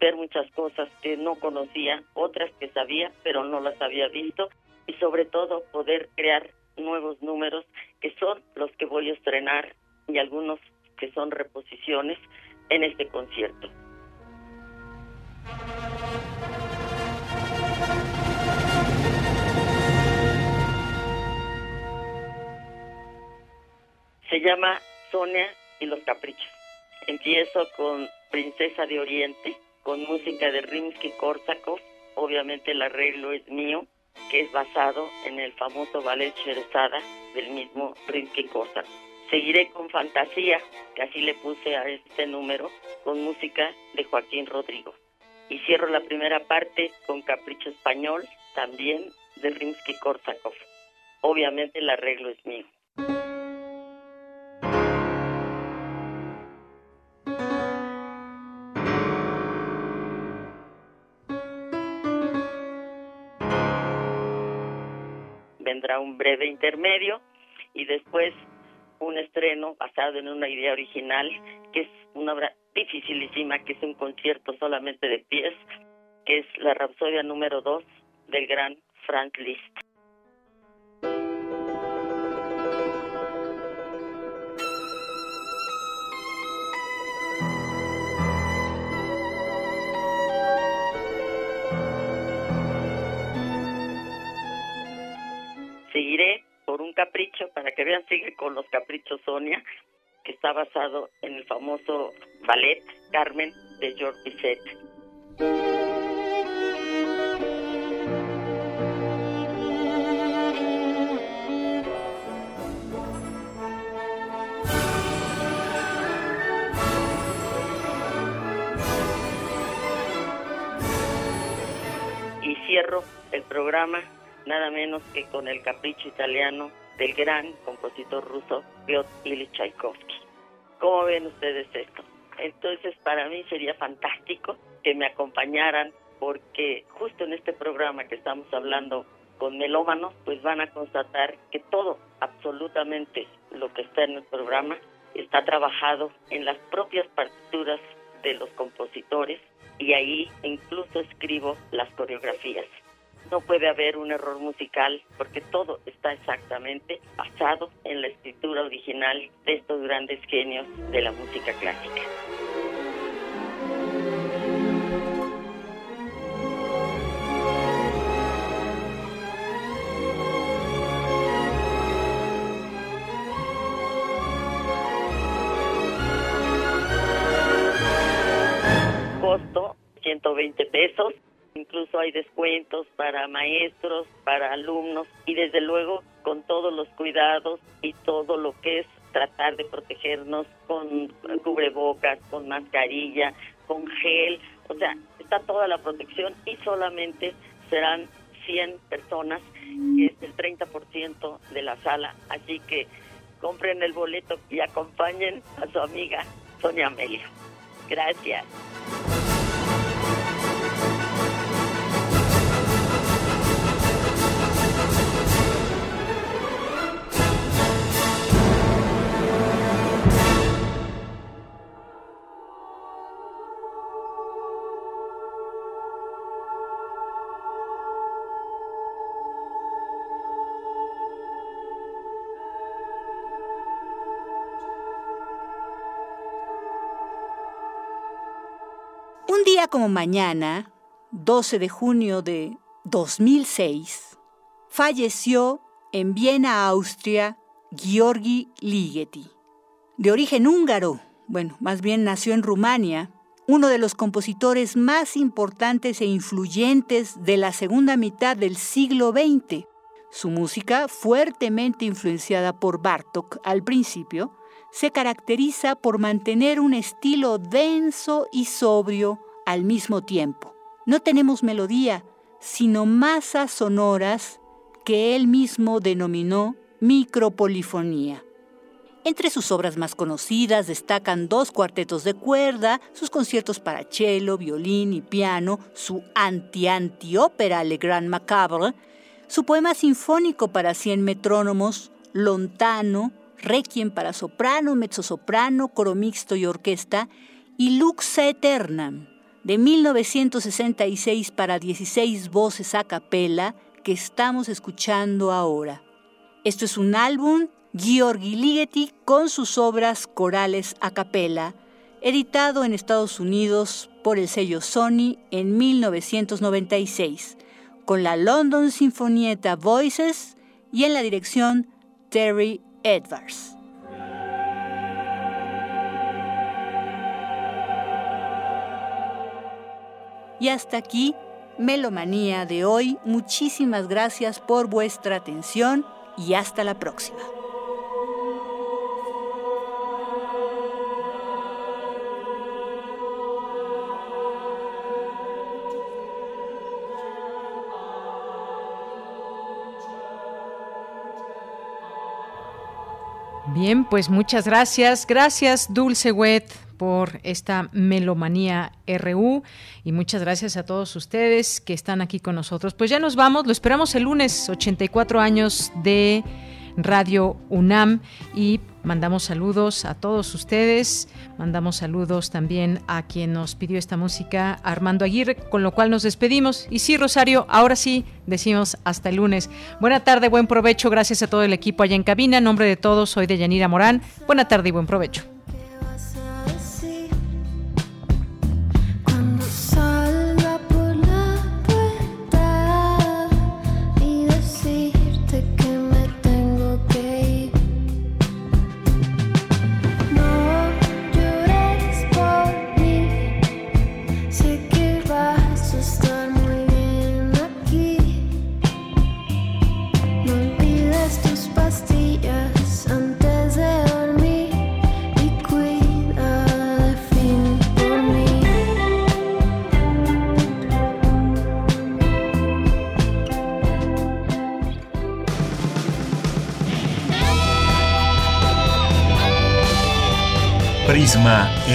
ver muchas cosas que no conocía, otras que sabía, pero no las había visto y sobre todo poder crear nuevos números son los que voy a estrenar y algunos que son reposiciones en este concierto. Se llama Sonia y los Caprichos. Empiezo con Princesa de Oriente, con música de Rimsky-Korsakov. Obviamente el arreglo es mío que es basado en el famoso ballet Sherazada del mismo Rimsky-Korsakov. Seguiré con Fantasía, que así le puse a este número, con música de Joaquín Rodrigo. Y cierro la primera parte con Capricho Español, también de Rimsky-Korsakov. Obviamente el arreglo es mío. Vendrá un breve intermedio y después un estreno basado en una idea original, que es una obra dificilísima, que es un concierto solamente de pies, que es la Rapsodia número 2 del gran Frank Liszt. Seguiré por un capricho, para que vean, sigue con los caprichos Sonia, que está basado en el famoso ballet Carmen de George Bizet. Y cierro el programa nada menos que con el capricho italiano del gran compositor ruso Piotr Ilyich Tchaikovsky. ¿Cómo ven ustedes esto? Entonces para mí sería fantástico que me acompañaran porque justo en este programa que estamos hablando con melómanos, pues van a constatar que todo, absolutamente lo que está en el programa, está trabajado en las propias partituras de los compositores y ahí incluso escribo las coreografías no puede haber un error musical porque todo está exactamente basado en la escritura original de estos grandes genios de la música clásica. Costo 120 pesos Incluso hay descuentos para maestros, para alumnos y desde luego con todos los cuidados y todo lo que es tratar de protegernos con cubrebocas, con mascarilla, con gel, o sea, está toda la protección y solamente serán 100 personas, que es el 30% de la sala, así que compren el boleto y acompañen a su amiga Sonia Amelia. Gracias. Como mañana, 12 de junio de 2006, falleció en Viena, Austria, Georgi Ligeti. De origen húngaro, bueno, más bien nació en Rumania, uno de los compositores más importantes e influyentes de la segunda mitad del siglo XX. Su música, fuertemente influenciada por Bartok al principio, se caracteriza por mantener un estilo denso y sobrio al mismo tiempo. No tenemos melodía, sino masas sonoras que él mismo denominó micropolifonía. Entre sus obras más conocidas destacan dos cuartetos de cuerda, sus conciertos para cello, violín y piano, su anti-anti-ópera Le Grand Macabre, su poema sinfónico para cien metrónomos, Lontano, Requiem para soprano, mezzosoprano, coro mixto y orquesta, y Lux Aeternam, de 1966 para 16 voces a capella, que estamos escuchando ahora. Esto es un álbum Georgi Ligeti con sus obras corales a capella, editado en Estados Unidos por el sello Sony en 1996, con la London Sinfonietta Voices y en la dirección Terry Edwards. Y hasta aquí, Melomanía de hoy. Muchísimas gracias por vuestra atención y hasta la próxima. Bien, pues muchas gracias. Gracias, Dulce Wet, por esta melomanía RU y muchas gracias a todos ustedes que están aquí con nosotros. Pues ya nos vamos, lo esperamos el lunes, 84 años de Radio UNAM y mandamos saludos a todos ustedes, mandamos saludos también a quien nos pidió esta música, Armando Aguirre, con lo cual nos despedimos. Y sí, Rosario, ahora sí decimos hasta el lunes. Buena tarde, buen provecho, gracias a todo el equipo allá en cabina. En nombre de todos, soy de Yanira Morán. Buena tarde y buen provecho.